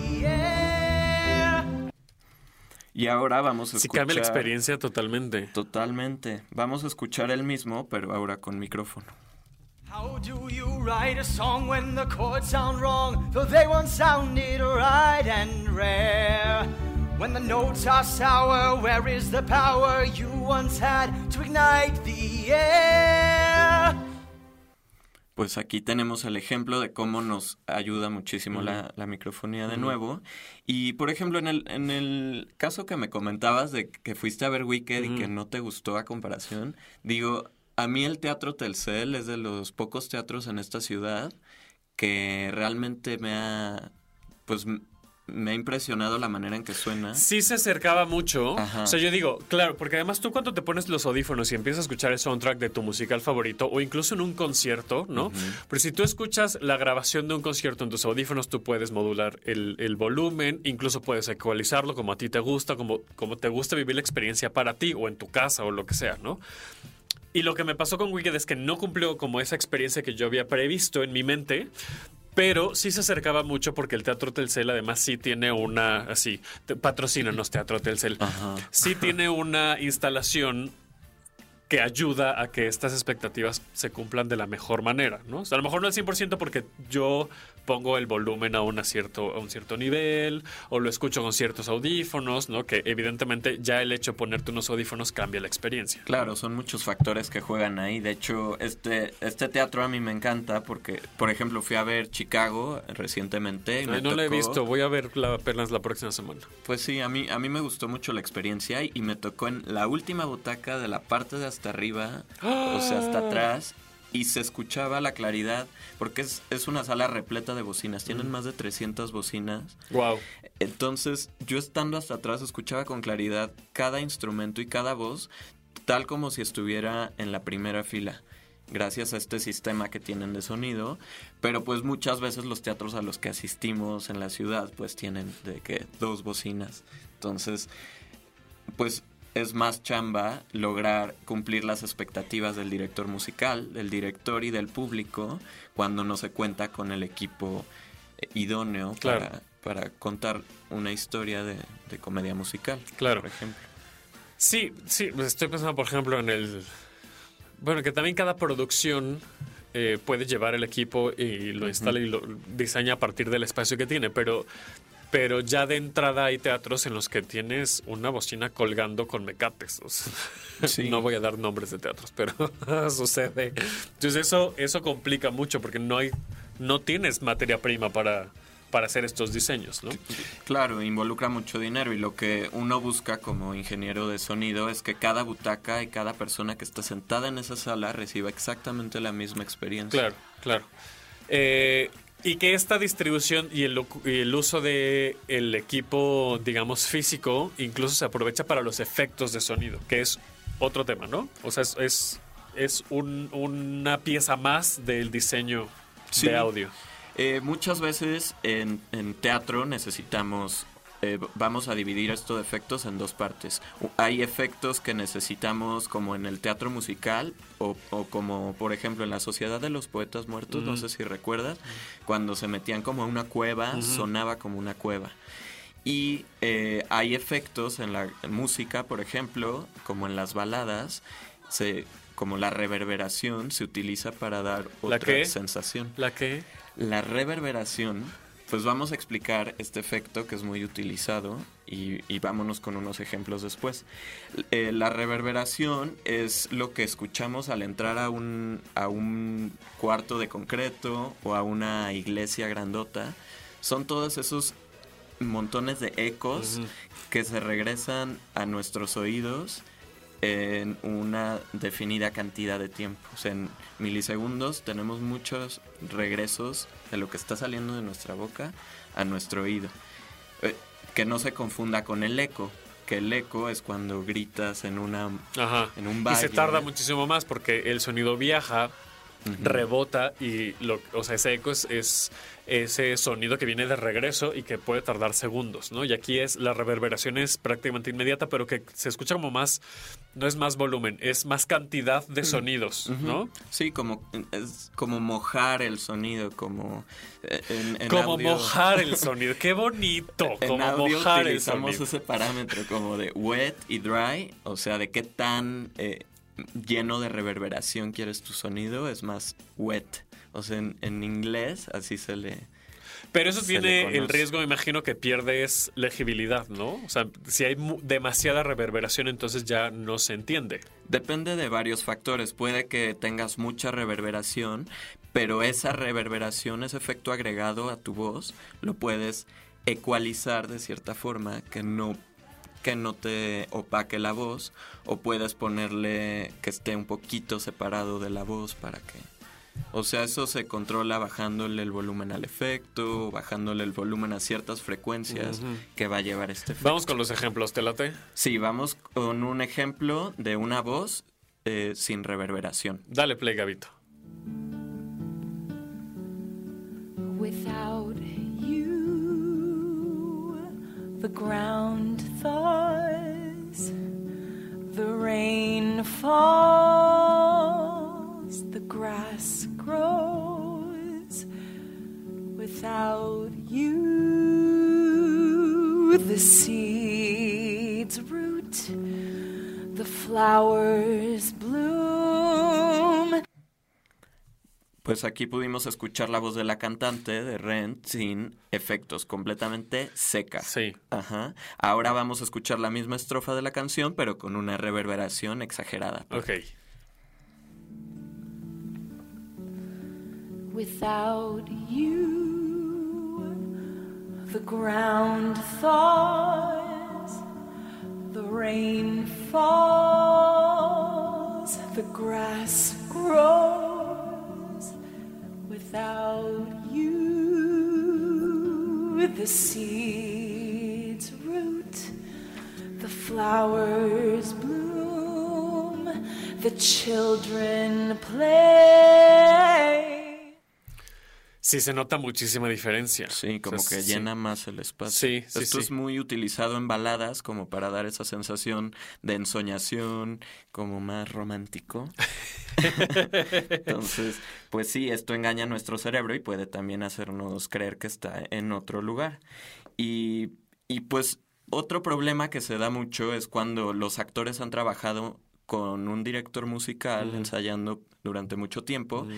Speaker 2: Y ahora vamos a
Speaker 1: Sí
Speaker 2: escuchar...
Speaker 1: cambia la experiencia totalmente.
Speaker 2: Totalmente. Vamos a escuchar el mismo, pero ahora con micrófono.
Speaker 4: How do you write a song when the chords sound wrong, though they won't sound it right and rare? When the notes are sour, where is the power you once had to ignite the air?
Speaker 2: Pues aquí tenemos el ejemplo de cómo nos ayuda muchísimo la, la microfonía de nuevo. Y por ejemplo, en el, en el caso que me comentabas de que fuiste a ver Wicked y que no te gustó a comparación, digo, a mí el Teatro Telcel es de los pocos teatros en esta ciudad que realmente me ha, pues, me ha impresionado la manera en que suena.
Speaker 1: Sí se acercaba mucho.
Speaker 2: Ajá.
Speaker 1: O sea, yo digo, claro, porque además tú cuando te pones los audífonos y empiezas a escuchar el soundtrack de tu musical favorito o incluso en un concierto, ¿no? Pero si tú escuchas la grabación de un concierto en tus audífonos, tú puedes modular el, el volumen, incluso puedes ecualizarlo como a ti te gusta, como, como te gusta vivir la experiencia para ti o en tu casa o lo que sea, ¿no? Y lo que me pasó con Wicked es que no cumplió como esa experiencia que yo había previsto en mi mente, pero sí se acercaba mucho porque el Teatro Telcel además sí tiene una, así, te- patrocínanos Teatro Telcel, sí tiene una instalación que ayuda a que estas expectativas se cumplan de la mejor manera, ¿no? O sea, a lo mejor no al 100% porque yo pongo el volumen a, una cierto, a un cierto nivel o lo escucho con ciertos audífonos, ¿no? Que evidentemente ya el hecho de ponerte unos audífonos cambia la experiencia.
Speaker 2: Claro, son muchos factores que juegan ahí. De hecho, este, este teatro a mí me encanta porque, por ejemplo, fui a ver Chicago recientemente. y me
Speaker 1: Ay, no lo he
Speaker 2: tocó-
Speaker 1: visto, voy a ver la, apenas la próxima semana.
Speaker 2: Pues sí, a mí, a mí me gustó mucho la experiencia y, y me tocó en la última butaca de la parte de hasta arriba, o sea, hasta atrás. Y se escuchaba la claridad, porque es, es una sala repleta de bocinas, tienen
Speaker 1: Mm.
Speaker 2: más de 300 bocinas.
Speaker 1: Wow.
Speaker 2: Entonces, yo estando hasta atrás escuchaba con claridad cada instrumento y cada voz, tal como si estuviera en la primera fila, gracias a este sistema que tienen de sonido. Pero pues muchas veces los teatros a los que asistimos en la ciudad pues tienen de que dos bocinas. Entonces, pues es más chamba lograr cumplir las expectativas del director musical, del director y del público cuando no se cuenta con el equipo eh, idóneo
Speaker 1: Claro.
Speaker 2: para, para contar una historia de, de comedia musical.
Speaker 1: Claro.
Speaker 2: Por ejemplo.
Speaker 1: Sí, sí, pues estoy pensando, por ejemplo, en el... Bueno, que también cada producción eh, puede llevar el equipo y lo instala y lo diseña a partir del espacio que tiene, pero, pero ya de entrada hay teatros en los que tienes una bocina colgando con mecates. o sea, No voy a dar nombres de teatros, pero sucede. Entonces eso, eso complica mucho porque no hay, no tienes materia prima para, para hacer estos diseños, ¿no?
Speaker 2: Claro, involucra mucho dinero y lo que uno busca como ingeniero de sonido es que cada butaca y cada persona que está sentada en esa sala reciba exactamente la misma experiencia.
Speaker 1: Claro, claro. Eh, y que esta distribución y el, y el uso de el equipo, digamos, físico, incluso se aprovecha para los efectos de sonido, que es otro tema, ¿no? O sea, es, es, es un- una pieza más del diseño
Speaker 2: Sí.
Speaker 1: de audio.
Speaker 2: Eh, muchas veces en, en teatro necesitamos, eh, vamos a dividir estos efectos en dos partes. Hay efectos que necesitamos como en el teatro musical o, o como por ejemplo en la Sociedad de los Poetas Muertos, no
Speaker 1: Ujú.
Speaker 2: sé si recuerdas, cuando se metían como a una cueva,
Speaker 1: Ujú.
Speaker 2: sonaba como una cueva. Y eh, hay efectos en la música, por ejemplo, como en las baladas, se, como la reverberación se utiliza para dar
Speaker 1: ¿La
Speaker 2: otra
Speaker 1: qué?
Speaker 2: sensación.
Speaker 1: ¿La qué?
Speaker 2: La reverberación, pues vamos a explicar este efecto que es muy utilizado y, y vámonos con unos ejemplos después. Eh, la reverberación es lo que escuchamos al entrar a un, a un cuarto de concreto o a una iglesia grandota. Son todos esos montones de ecos que se regresan a nuestros oídos en una definida cantidad de tiempo. O sea, en milisegundos tenemos muchos regresos de lo que está saliendo de nuestra boca a nuestro oído. Eh, que no se confunda con el eco, que el eco es cuando gritas en una
Speaker 1: Ajá.
Speaker 2: en un
Speaker 1: Y
Speaker 2: valle.
Speaker 1: se tarda muchísimo más porque el sonido viaja, rebota y lo, o sea, ese eco es, es ese sonido que viene de regreso y que puede tardar segundos, ¿no? Y aquí es la reverberación es prácticamente inmediata, pero que se escucha como más, no es más volumen, es más cantidad de sonidos. ¿no?
Speaker 2: Sí, como es como mojar el sonido, como en, en
Speaker 1: como
Speaker 2: audio-
Speaker 1: mojar el sonido, qué bonito,
Speaker 2: En
Speaker 1: como
Speaker 2: audio
Speaker 1: mojar el sonido.
Speaker 2: ese parámetro como de wet y dry, o sea, de qué tan eh, lleno de reverberación quieres tu sonido, es más wet. O sea, en, en inglés así se le...
Speaker 1: Pero eso tiene el riesgo, me imagino, que pierdes legibilidad, ¿no? O sea, si hay demasiada reverberación, entonces ya no se entiende.
Speaker 2: Depende de varios factores. Puede que tengas mucha reverberación, pero esa reverberación, ese efecto agregado a tu voz, lo puedes ecualizar de cierta forma que no que no te opaque la voz o puedes ponerle que esté un poquito separado de la voz para que o sea, eso se controla bajándole el volumen al efecto, bajándole el volumen a ciertas frecuencias que va a llevar este efecto.
Speaker 1: Vamos con los ejemplos, ¿te late?
Speaker 2: Sí, vamos con un ejemplo de una voz eh, sin reverberación.
Speaker 1: Dale play, Gabito.
Speaker 9: Without the ground thaws, the rain falls, the grass grows. Without you, the seeds root, the flowers bloom.
Speaker 2: Pues aquí pudimos escuchar la voz de la cantante de Rent sin efectos, completamente seca.
Speaker 1: Sí.
Speaker 2: Ajá. Ahora vamos a escuchar la misma estrofa de la canción, pero con una reverberación exagerada.
Speaker 1: Ok.
Speaker 9: Without you, the ground thaws, the rain falls, the grass grows.
Speaker 12: Without you. The seeds root, the flowers bloom, the children play.
Speaker 1: Sí, se nota muchísima diferencia.
Speaker 2: Sí, como
Speaker 1: O sea,
Speaker 2: que
Speaker 1: sí.
Speaker 2: llena más el espacio.
Speaker 1: Sí, sí,
Speaker 2: Esto es muy utilizado en baladas como para dar esa sensación de ensoñación, como más romántico. Entonces, pues sí, esto engaña a nuestro cerebro y puede también hacernos creer que está en otro lugar. Y, y pues otro problema que se da mucho es cuando los actores han trabajado con un director musical ensayando durante mucho tiempo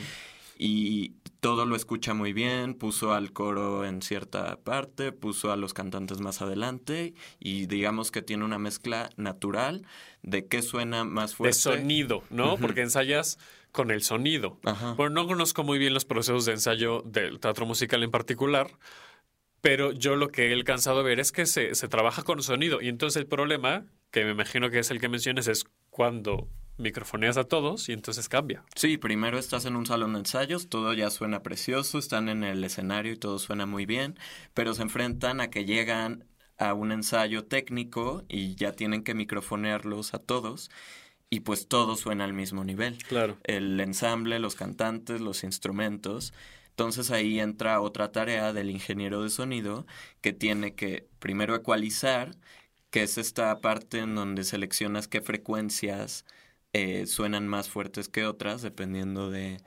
Speaker 2: y todo lo escucha muy bien, puso al coro en cierta parte, puso a los cantantes más adelante y digamos que tiene una mezcla natural de qué suena más
Speaker 1: De
Speaker 2: fuerte.
Speaker 1: sonido, ¿no? Porque ensayas con el sonido. Bueno, no conozco muy bien los procesos de ensayo del teatro musical en particular, pero yo lo que he alcanzado a ver es que se, se trabaja con sonido. Y entonces el problema, que me imagino que es el que mencionas, es cuando microfoneas a todos y entonces cambia.
Speaker 2: Sí, primero estás en un salón de ensayos, todo ya suena precioso, están en el escenario y todo suena muy bien, pero se enfrentan a que llegan a un ensayo técnico y ya tienen que microfonearlos a todos y pues todo suena al mismo nivel.
Speaker 1: Claro.
Speaker 2: El ensamble, los cantantes, los instrumentos. Entonces ahí entra otra tarea del ingeniero de sonido que tiene que primero ecualizar, que es esta parte en donde seleccionas qué frecuencias eh, suenan más fuertes que otras, dependiendo de,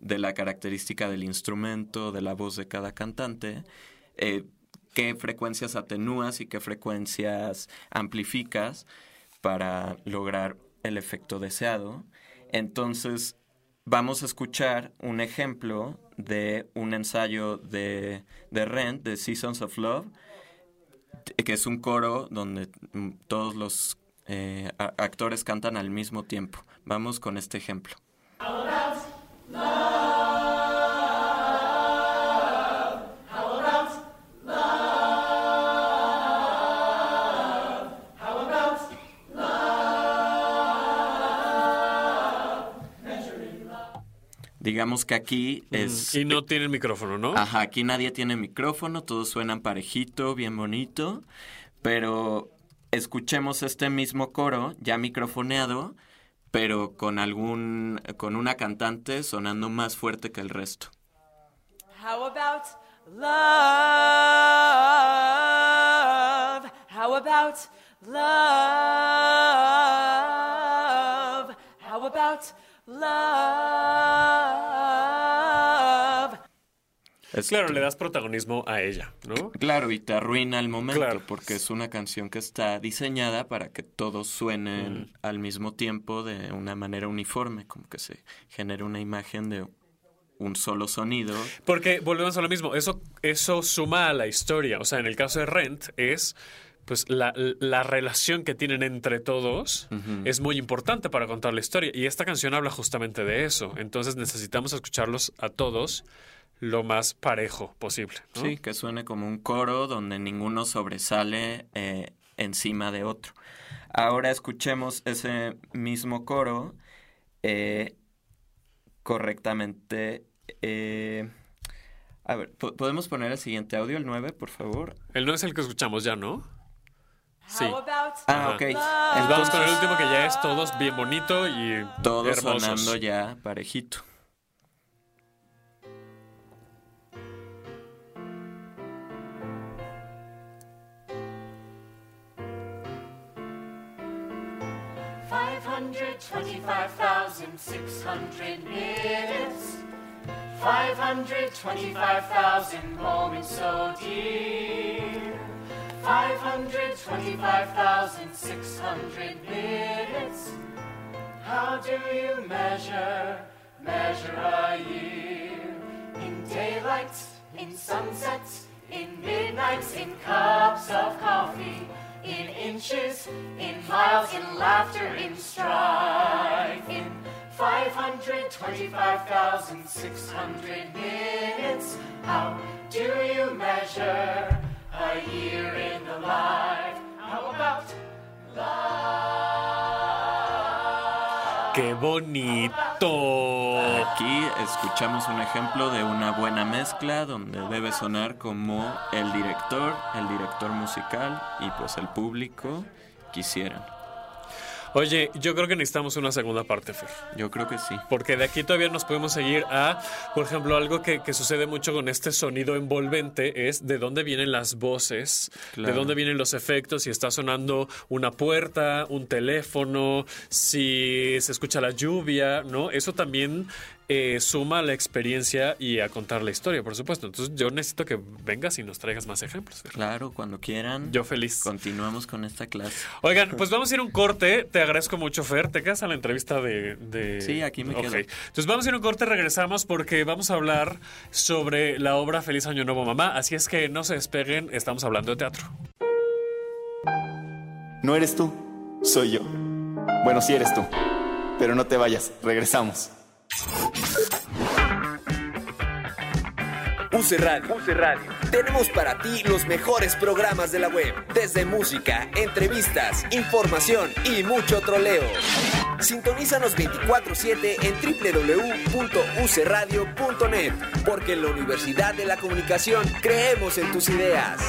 Speaker 2: de la característica del instrumento, de la voz de cada cantante, eh, qué frecuencias atenúas y qué frecuencias amplificas para lograr el efecto deseado. Entonces, vamos a escuchar un ejemplo de un ensayo de, de Rent, de Seasons of Love, que es un coro donde mm, todos los eh, actores cantan al mismo tiempo. Vamos con este ejemplo. Digamos que aquí es...
Speaker 1: Y no tiene el micrófono, ¿no?
Speaker 2: Ajá, aquí nadie tiene micrófono, todos suenan parejito, bien bonito, pero escuchemos este mismo coro ya microfoneado, pero con algún con una cantante sonando más fuerte que el resto.
Speaker 12: How about love? How about love? How about love?
Speaker 1: Claro, le das protagonismo a ella, ¿no?
Speaker 2: Claro, y te arruina el momento
Speaker 1: Claro.
Speaker 2: porque es una canción que está diseñada para que todos suenen al mismo tiempo de una manera uniforme, como que se genera una imagen de un solo sonido.
Speaker 1: Porque volvemos a lo mismo, eso, eso suma a la historia. O sea, en el caso de Rent es pues la, la relación que tienen entre todos es muy importante para contar la historia. Y esta canción habla justamente de eso. Entonces necesitamos escucharlos a todos lo más parejo posible. ¿no?
Speaker 2: Sí, que suene como un coro donde ninguno sobresale eh, encima de otro. Ahora escuchemos ese mismo coro eh, correctamente. eh, a ver, ¿po- ¿podemos poner el siguiente audio, el 9, por favor?
Speaker 1: El no es el que escuchamos ya, ¿no? Sí.
Speaker 2: Ah, ok.
Speaker 1: Pues vamos con el
Speaker 2: Entonces-
Speaker 1: último que ya es todos bien bonito y
Speaker 2: Todos
Speaker 1: hermosos.
Speaker 2: sonando ya parejito.
Speaker 4: 525,600 minutes, 525,000 moments so dear, 525,600 minutes. How do you measure, measure a year? In daylight, in sunsets, in midnights, in cups of coffee in inches, in miles, in laughter, in strife, in 525,600 minutes. How do you measure a year in the life? How about love?
Speaker 1: Qué bonito!
Speaker 2: Aquí escuchamos un ejemplo de una buena mezcla donde debe sonar como el director, el director musical y pues el público quisieran.
Speaker 1: Oye, yo creo que necesitamos una segunda parte, Fer.
Speaker 2: Yo creo que sí.
Speaker 1: Porque de aquí todavía nos podemos seguir a, por ejemplo, algo que, que sucede mucho con este sonido envolvente es de dónde vienen las voces,
Speaker 2: Claro.
Speaker 1: de dónde vienen los efectos, si está sonando una puerta, un teléfono, si se escucha la lluvia, ¿no? Eso también eh, suma la experiencia y a contar la historia, por supuesto. Entonces yo necesito que vengas y nos traigas más ejemplos. Fer.
Speaker 2: Claro, cuando quieran.
Speaker 1: Yo feliz.
Speaker 2: Continuamos con esta clase.
Speaker 1: Oigan, pues vamos a ir a un corte. Te agradezco mucho, Fer. ¿Te quedas a la entrevista de...? de-
Speaker 2: Sí, aquí me
Speaker 1: Ok.
Speaker 2: quedo.
Speaker 1: Entonces vamos a ir a un corte, regresamos porque vamos a hablar sobre la obra Feliz Año Nuevo Mamá. Así es que no se despeguen, estamos hablando de teatro.
Speaker 13: No eres tú, soy yo. Bueno, sí eres tú. Pero no te vayas, regresamos.
Speaker 14: UC Radio. Tenemos para ti los mejores programas de la web, desde música, entrevistas, información y mucho troleo. Sintonízanos 24/7 en www.ucradio.net, porque en la Universidad de la Comunicación creemos en tus ideas.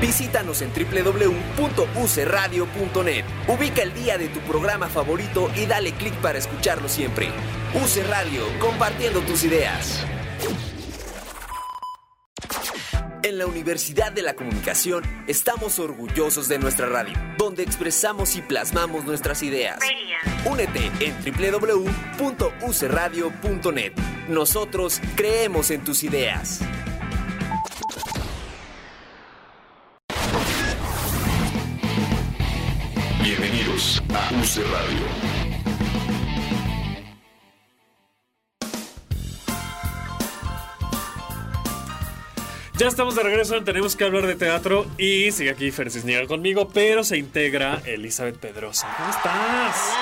Speaker 14: Visítanos en www.ucradio.net. Ubica el día de tu programa favorito y dale clic para escucharlo siempre. UC Radio, compartiendo tus ideas. En la Universidad de la Comunicación estamos orgullosos de nuestra radio, donde expresamos y plasmamos nuestras ideas. Únete en www.ucradio.net. Nosotros creemos en tus ideas.
Speaker 15: Bienvenidos a UC Radio.
Speaker 1: Ya estamos de regreso, en tenemos que hablar de teatro y sigue aquí Fer Cisniega conmigo, pero se integra Elizabeth Pedrosa. ¿Cómo estás?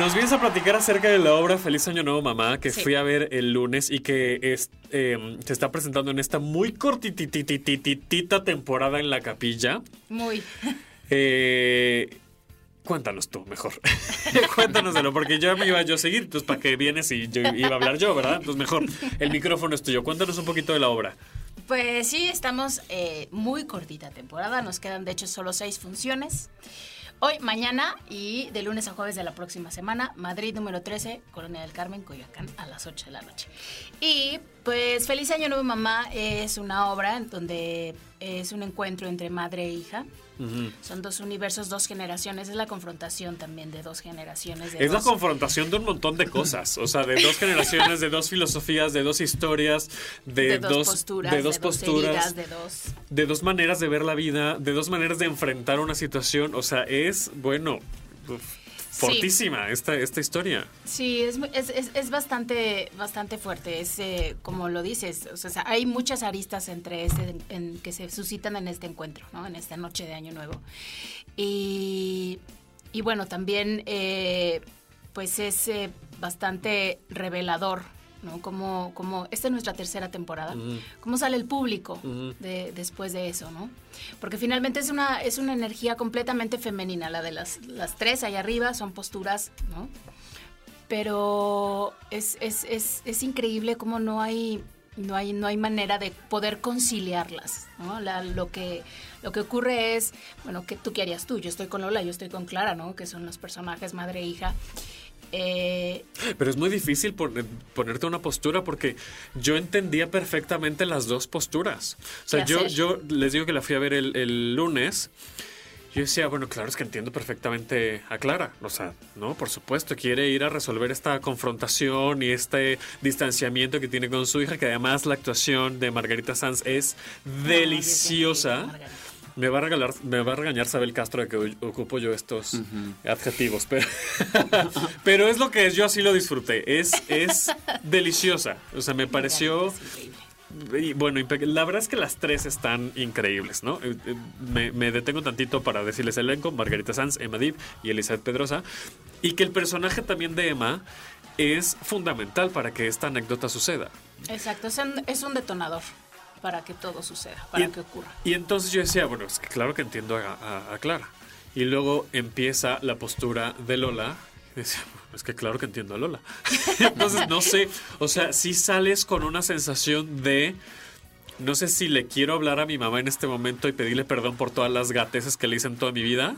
Speaker 1: Nos vienes a platicar acerca de la obra Feliz Año Nuevo Mamá que
Speaker 16: Sí.
Speaker 1: fui a ver el lunes y que es, eh, se está presentando en esta muy cortititititita temporada en la capilla.
Speaker 16: Muy.
Speaker 1: Eh, cuéntanos tú, mejor. Cuéntanoselo, porque yo me iba yo a seguir, entonces para qué vienes y yo iba a hablar yo, ¿verdad? Entonces mejor, el micrófono es tuyo. Cuéntanos un poquito de la obra.
Speaker 17: Pues sí, estamos eh, muy cortita temporada. Nos quedan de hecho solo seis funciones. Hoy, mañana y de lunes a jueves de la próxima semana, Madrid número 13, Colonia del Carmen, Coyoacán, a las 8 de la noche. Y pues Feliz Año Nuevo Mamá es una obra en donde es un encuentro entre madre e hija. Son dos universos, dos generaciones. Es la confrontación también de dos generaciones. De
Speaker 1: Es la confrontación de un montón de cosas, o sea, de dos generaciones, de dos filosofías, de dos historias, de,
Speaker 17: de dos, posturas,
Speaker 1: de dos posturas,
Speaker 17: heridas, de dos
Speaker 1: de dos maneras de ver la vida, de dos maneras de enfrentar una situación, o sea, es bueno, uf, fortísima esta esta historia.
Speaker 17: Sí, es, es, es, es bastante, bastante fuerte. Es eh, como lo dices, o sea, hay muchas aristas entre este, en, que se suscitan en este encuentro, ¿no? En esta noche de Año Nuevo. Y, y bueno, también, eh, pues es eh, bastante revelador, ¿no? Como, como esta es nuestra tercera temporada.
Speaker 18: Ujú.
Speaker 17: ¿Cómo sale el público de, después de eso, no? Porque finalmente es una, es una energía completamente femenina. La de las, las tres allá arriba son posturas, ¿no? Pero es, es, es, es increíble cómo no hay, no hay, no hay manera de poder conciliarlas, ¿no? La- lo, que, lo que ocurre es, bueno, que tú qué harías tú? Yo estoy con Lola, yo estoy con Clara, ¿no? Que son los personajes madre e hija. Eh,
Speaker 1: Pero es muy difícil poner- ponerte una postura porque yo entendía perfectamente las dos posturas. O sea,
Speaker 17: ¿Qué
Speaker 1: yo,
Speaker 17: hacer?
Speaker 1: yo les digo que la fui a ver el, el lunes. Yo decía, bueno, claro, es que entiendo perfectamente a Clara. O sea, ¿no? Por supuesto, quiere ir a resolver esta confrontación y este distanciamiento que tiene con su hija, que además la actuación de Margarita Sanz es deliciosa. Me va a regalar, me va a regañar Sabel Castro de que u- ocupo yo estos adjetivos, pero, pero es lo que es, yo así lo disfruté. Es, es deliciosa. O sea, me pareció. Y bueno, la verdad es que las tres están increíbles, ¿no? Eh, eh, Me, me detengo tantito para decirles el elenco: Margarita Sanz, Emma Dib y Elizabeth Pedrosa. Y que el personaje también de Emma es fundamental para que esta anécdota suceda.
Speaker 17: exacto, es un, es un detonador. Para que todo suceda, para
Speaker 1: Y-
Speaker 17: que ocurra.
Speaker 1: Y entonces yo decía, bueno, es que claro que entiendo a, a- a Clara. Y luego empieza la postura de Lola. Y decía, es que claro que entiendo a Lola. entonces no sé, o sea, si sales con una sensación de... No sé si le quiero hablar a mi mamá en este momento y pedirle perdón por todas las gateces que le hice en toda mi vida.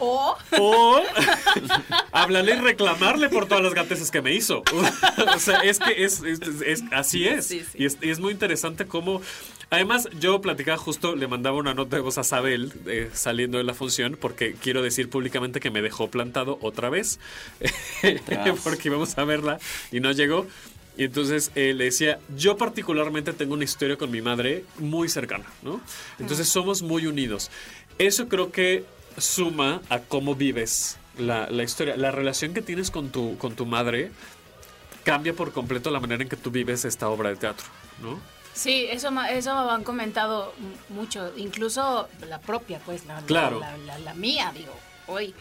Speaker 17: O
Speaker 1: O hablarle y reclamarle por todas las gateces que me hizo. o sea, es que es, es- es- así es. Y es. y es muy interesante cómo... Además, yo platicaba justo, le mandaba una nota de voz a Sabel eh, saliendo de la función, porque quiero decir públicamente que me dejó plantado otra vez, porque íbamos a verla y no llegó. Y entonces eh, le decía, yo particularmente tengo una historia con mi madre muy cercana, ¿no? Entonces somos muy unidos. Eso creo que suma a cómo vives la, la historia. La relación que tienes con tu, con tu madre cambia por completo la manera en que tú vives esta obra de teatro, ¿no?
Speaker 17: Sí, eso, eso me han comentado mucho, incluso la propia, pues, la, la-
Speaker 1: Claro.
Speaker 17: la, la- la mía, digo, hoy.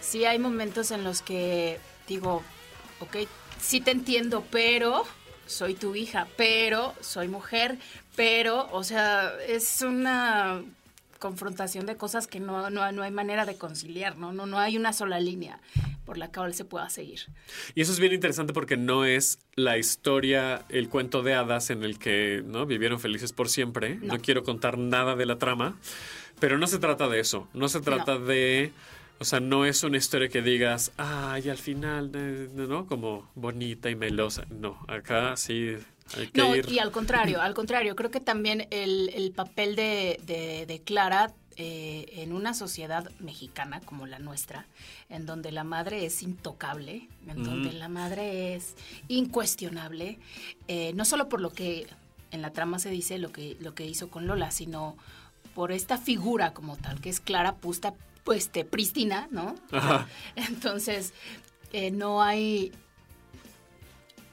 Speaker 17: Sí hay momentos en los que digo, ok, sí te entiendo, pero soy tu hija, pero soy mujer, pero, o sea, es una confrontación de cosas que no, no, no hay manera de conciliar, ¿no? No, no hay una sola línea por la cual se pueda seguir.
Speaker 1: Y eso es bien interesante porque no es la historia, el cuento de hadas en el que ¿no? vivieron felices por siempre. No.
Speaker 17: No.
Speaker 1: quiero contar nada de la trama, pero no se trata de eso. No se trata de... O sea, no es una historia que digas, ay, al final, ¿no? Como bonita y melosa. No, acá sí
Speaker 17: No,
Speaker 1: ir.
Speaker 17: y al contrario, al contrario, creo que también el, el papel de, de- de Clara eh, en una sociedad mexicana como la nuestra, en donde la madre es intocable, en
Speaker 18: Mm.
Speaker 17: donde la madre es incuestionable, eh, no solo por lo que en la trama se dice, lo que, lo que hizo con Lola, sino por esta figura como tal, que es Clara Pusta, pues, este, prístina, ¿no?
Speaker 1: Ajá.
Speaker 17: Entonces, eh, no hay...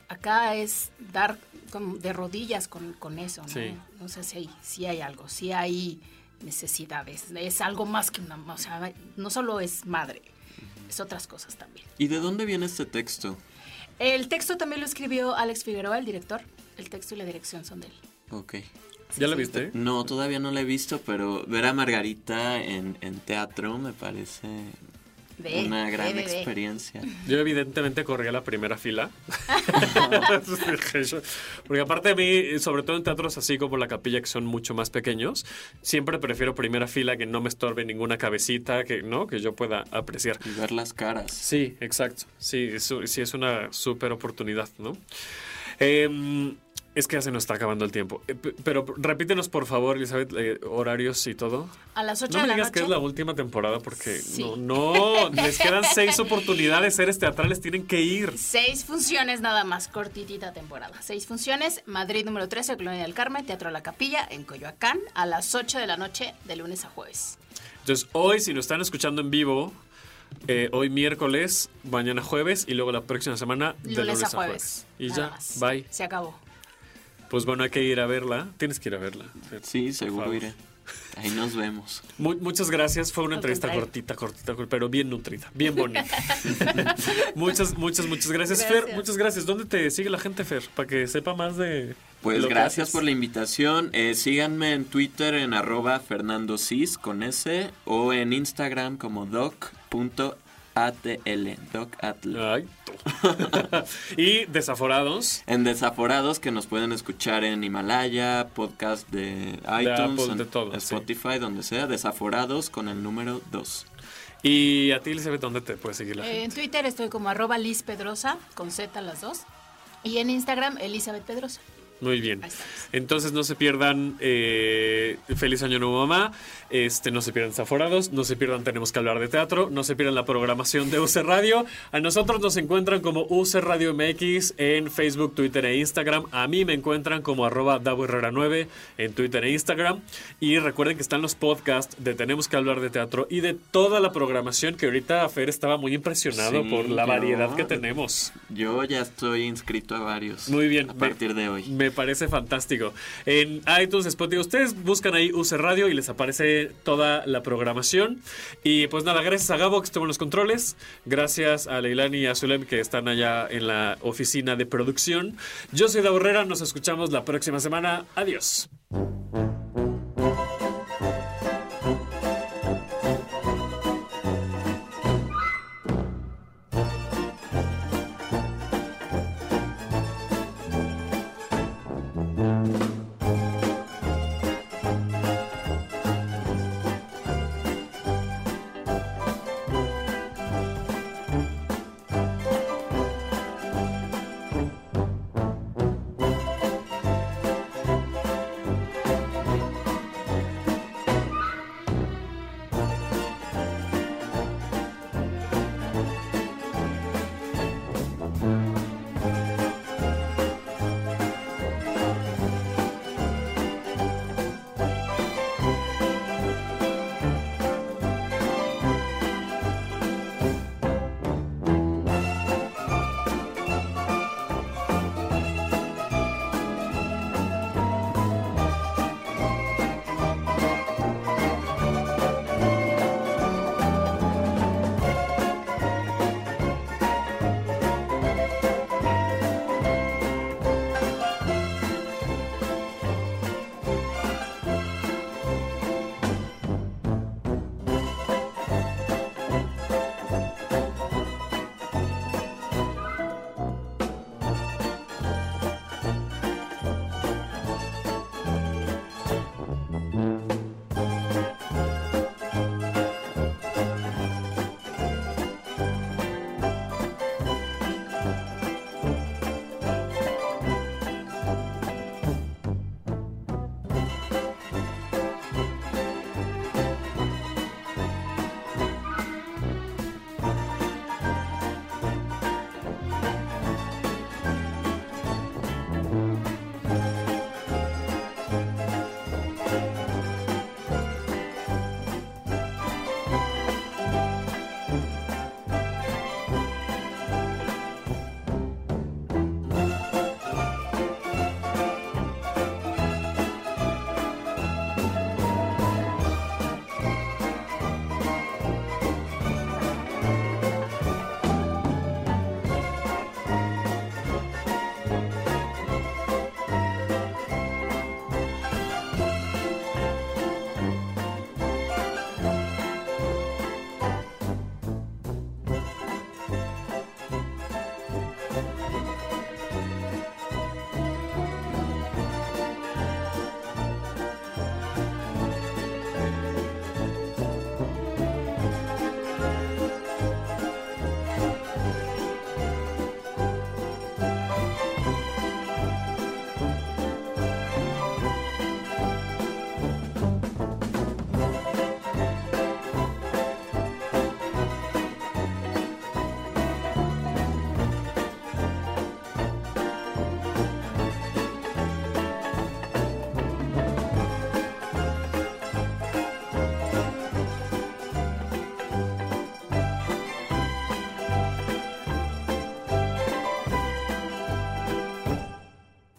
Speaker 17: Acá es dar como de rodillas con, con eso, ¿no?
Speaker 1: Sí.
Speaker 17: No sé si hay, si hay algo, si hay necesidades. Es algo más que una... O sea, no solo es madre, es otras cosas también.
Speaker 2: ¿Y de dónde viene este texto?
Speaker 17: El texto también lo escribió Alex Figueroa, el director. El texto y la dirección son de él.
Speaker 2: Ok.
Speaker 1: ¿Ya la viste?
Speaker 2: No, todavía no la he visto, pero ver a Margarita en, en teatro me parece
Speaker 17: Ve,
Speaker 2: una gran
Speaker 17: ve, ve, ve.
Speaker 2: experiencia.
Speaker 1: Yo evidentemente corrí a la primera fila. Porque aparte de mí, sobre todo en teatros así como la capilla, que son mucho más pequeños, siempre prefiero primera fila que no me estorbe ninguna cabecita, que no que yo pueda apreciar.
Speaker 2: Y ver las caras.
Speaker 1: Sí, exacto. Sí, eso, sí es una súper oportunidad, ¿no? Em, es que ya se nos está acabando el tiempo. Eh, Pero repítenos, por favor, Elizabeth, eh, horarios y todo.
Speaker 17: A las 8
Speaker 1: No
Speaker 17: de
Speaker 1: me
Speaker 17: la
Speaker 1: digas
Speaker 17: noche.
Speaker 1: que es la última temporada porque
Speaker 17: Sí.
Speaker 1: no, no, les quedan seis oportunidades, seres teatrales tienen que ir.
Speaker 17: Seis funciones nada más, cortitita temporada. Seis funciones, Madrid número 13, Colonia del Carmen, Teatro La Capilla, en Coyoacán, a las 8 de la noche, de lunes a jueves.
Speaker 1: Entonces, hoy, si nos están escuchando en vivo, eh, hoy miércoles, mañana jueves y luego la próxima semana de
Speaker 17: Lunes,
Speaker 1: lunes,
Speaker 17: a jueves.
Speaker 1: Y
Speaker 17: nada
Speaker 1: ya,
Speaker 17: más.
Speaker 1: bye.
Speaker 17: Se acabó.
Speaker 1: Pues bueno, hay que ir a verla. Tienes que ir a verla.
Speaker 2: Sí,
Speaker 1: Por
Speaker 2: seguro
Speaker 1: favor.
Speaker 2: iré. Ahí nos vemos.
Speaker 1: Mu- muchas gracias. Fue una
Speaker 2: Al
Speaker 1: entrevista
Speaker 2: contrario.
Speaker 1: cortita, cortita, cor- pero bien nutrida, bien bonita. muchas, muchas, muchas gracias. Fer, muchas gracias. ¿Dónde te sigue la gente, Fer? Para que sepa más de.
Speaker 2: Pues
Speaker 1: lo
Speaker 2: gracias por la invitación. Eh, síganme en Twitter en arroba Fernando Cis con S o en Instagram como doc.atl. Docatl.
Speaker 1: y Desaforados.
Speaker 2: En Desaforados que nos pueden escuchar en Himalaya, podcast de iTunes,
Speaker 1: Apple, de todo, sí.
Speaker 2: Spotify, donde sea. Desaforados con el número 2.
Speaker 1: Y a ti, Elizabeth, ¿dónde te puede seguir la
Speaker 17: Eh,
Speaker 1: gente?
Speaker 17: en Twitter estoy como arroba Liz Pedrosa, con Z las dos. Y en Instagram, Elizabeth Pedrosa.
Speaker 1: Muy bien. Entonces no se pierdan eh, Feliz Año Nuevo Mamá, este, no se pierdan Zaforados, no se pierdan Tenemos que hablar de teatro, no se pierdan la programación de UC Radio. A nosotros nos encuentran como UC Radio MX en Facebook, Twitter e Instagram. A mí me encuentran como arroba Davo Herrera 9 en Twitter e Instagram. Y recuerden que están los podcasts de Tenemos que hablar de teatro y de toda la programación que ahorita Fer estaba muy impresionado
Speaker 2: Sí,
Speaker 1: por la
Speaker 2: yo-
Speaker 1: variedad que tenemos.
Speaker 2: Yo ya estoy inscrito a varios.
Speaker 1: Muy bien.
Speaker 2: A partir de hoy.
Speaker 1: Me me parece fantástico. En iTunes, Spotify, ustedes buscan ahí UC Radio y les aparece toda la programación. Y pues nada, gracias a Gabo que estuvo en los controles. Gracias a Leilani y a Zulem que están allá en la oficina de producción. Yo soy Da Borrera, nos escuchamos la próxima semana. Adiós.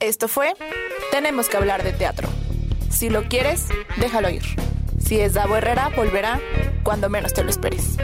Speaker 19: Esto fue Tenemos que hablar de teatro. Si lo quieres, déjalo ir. Si es Davo Herrera, volverá cuando menos te lo esperes.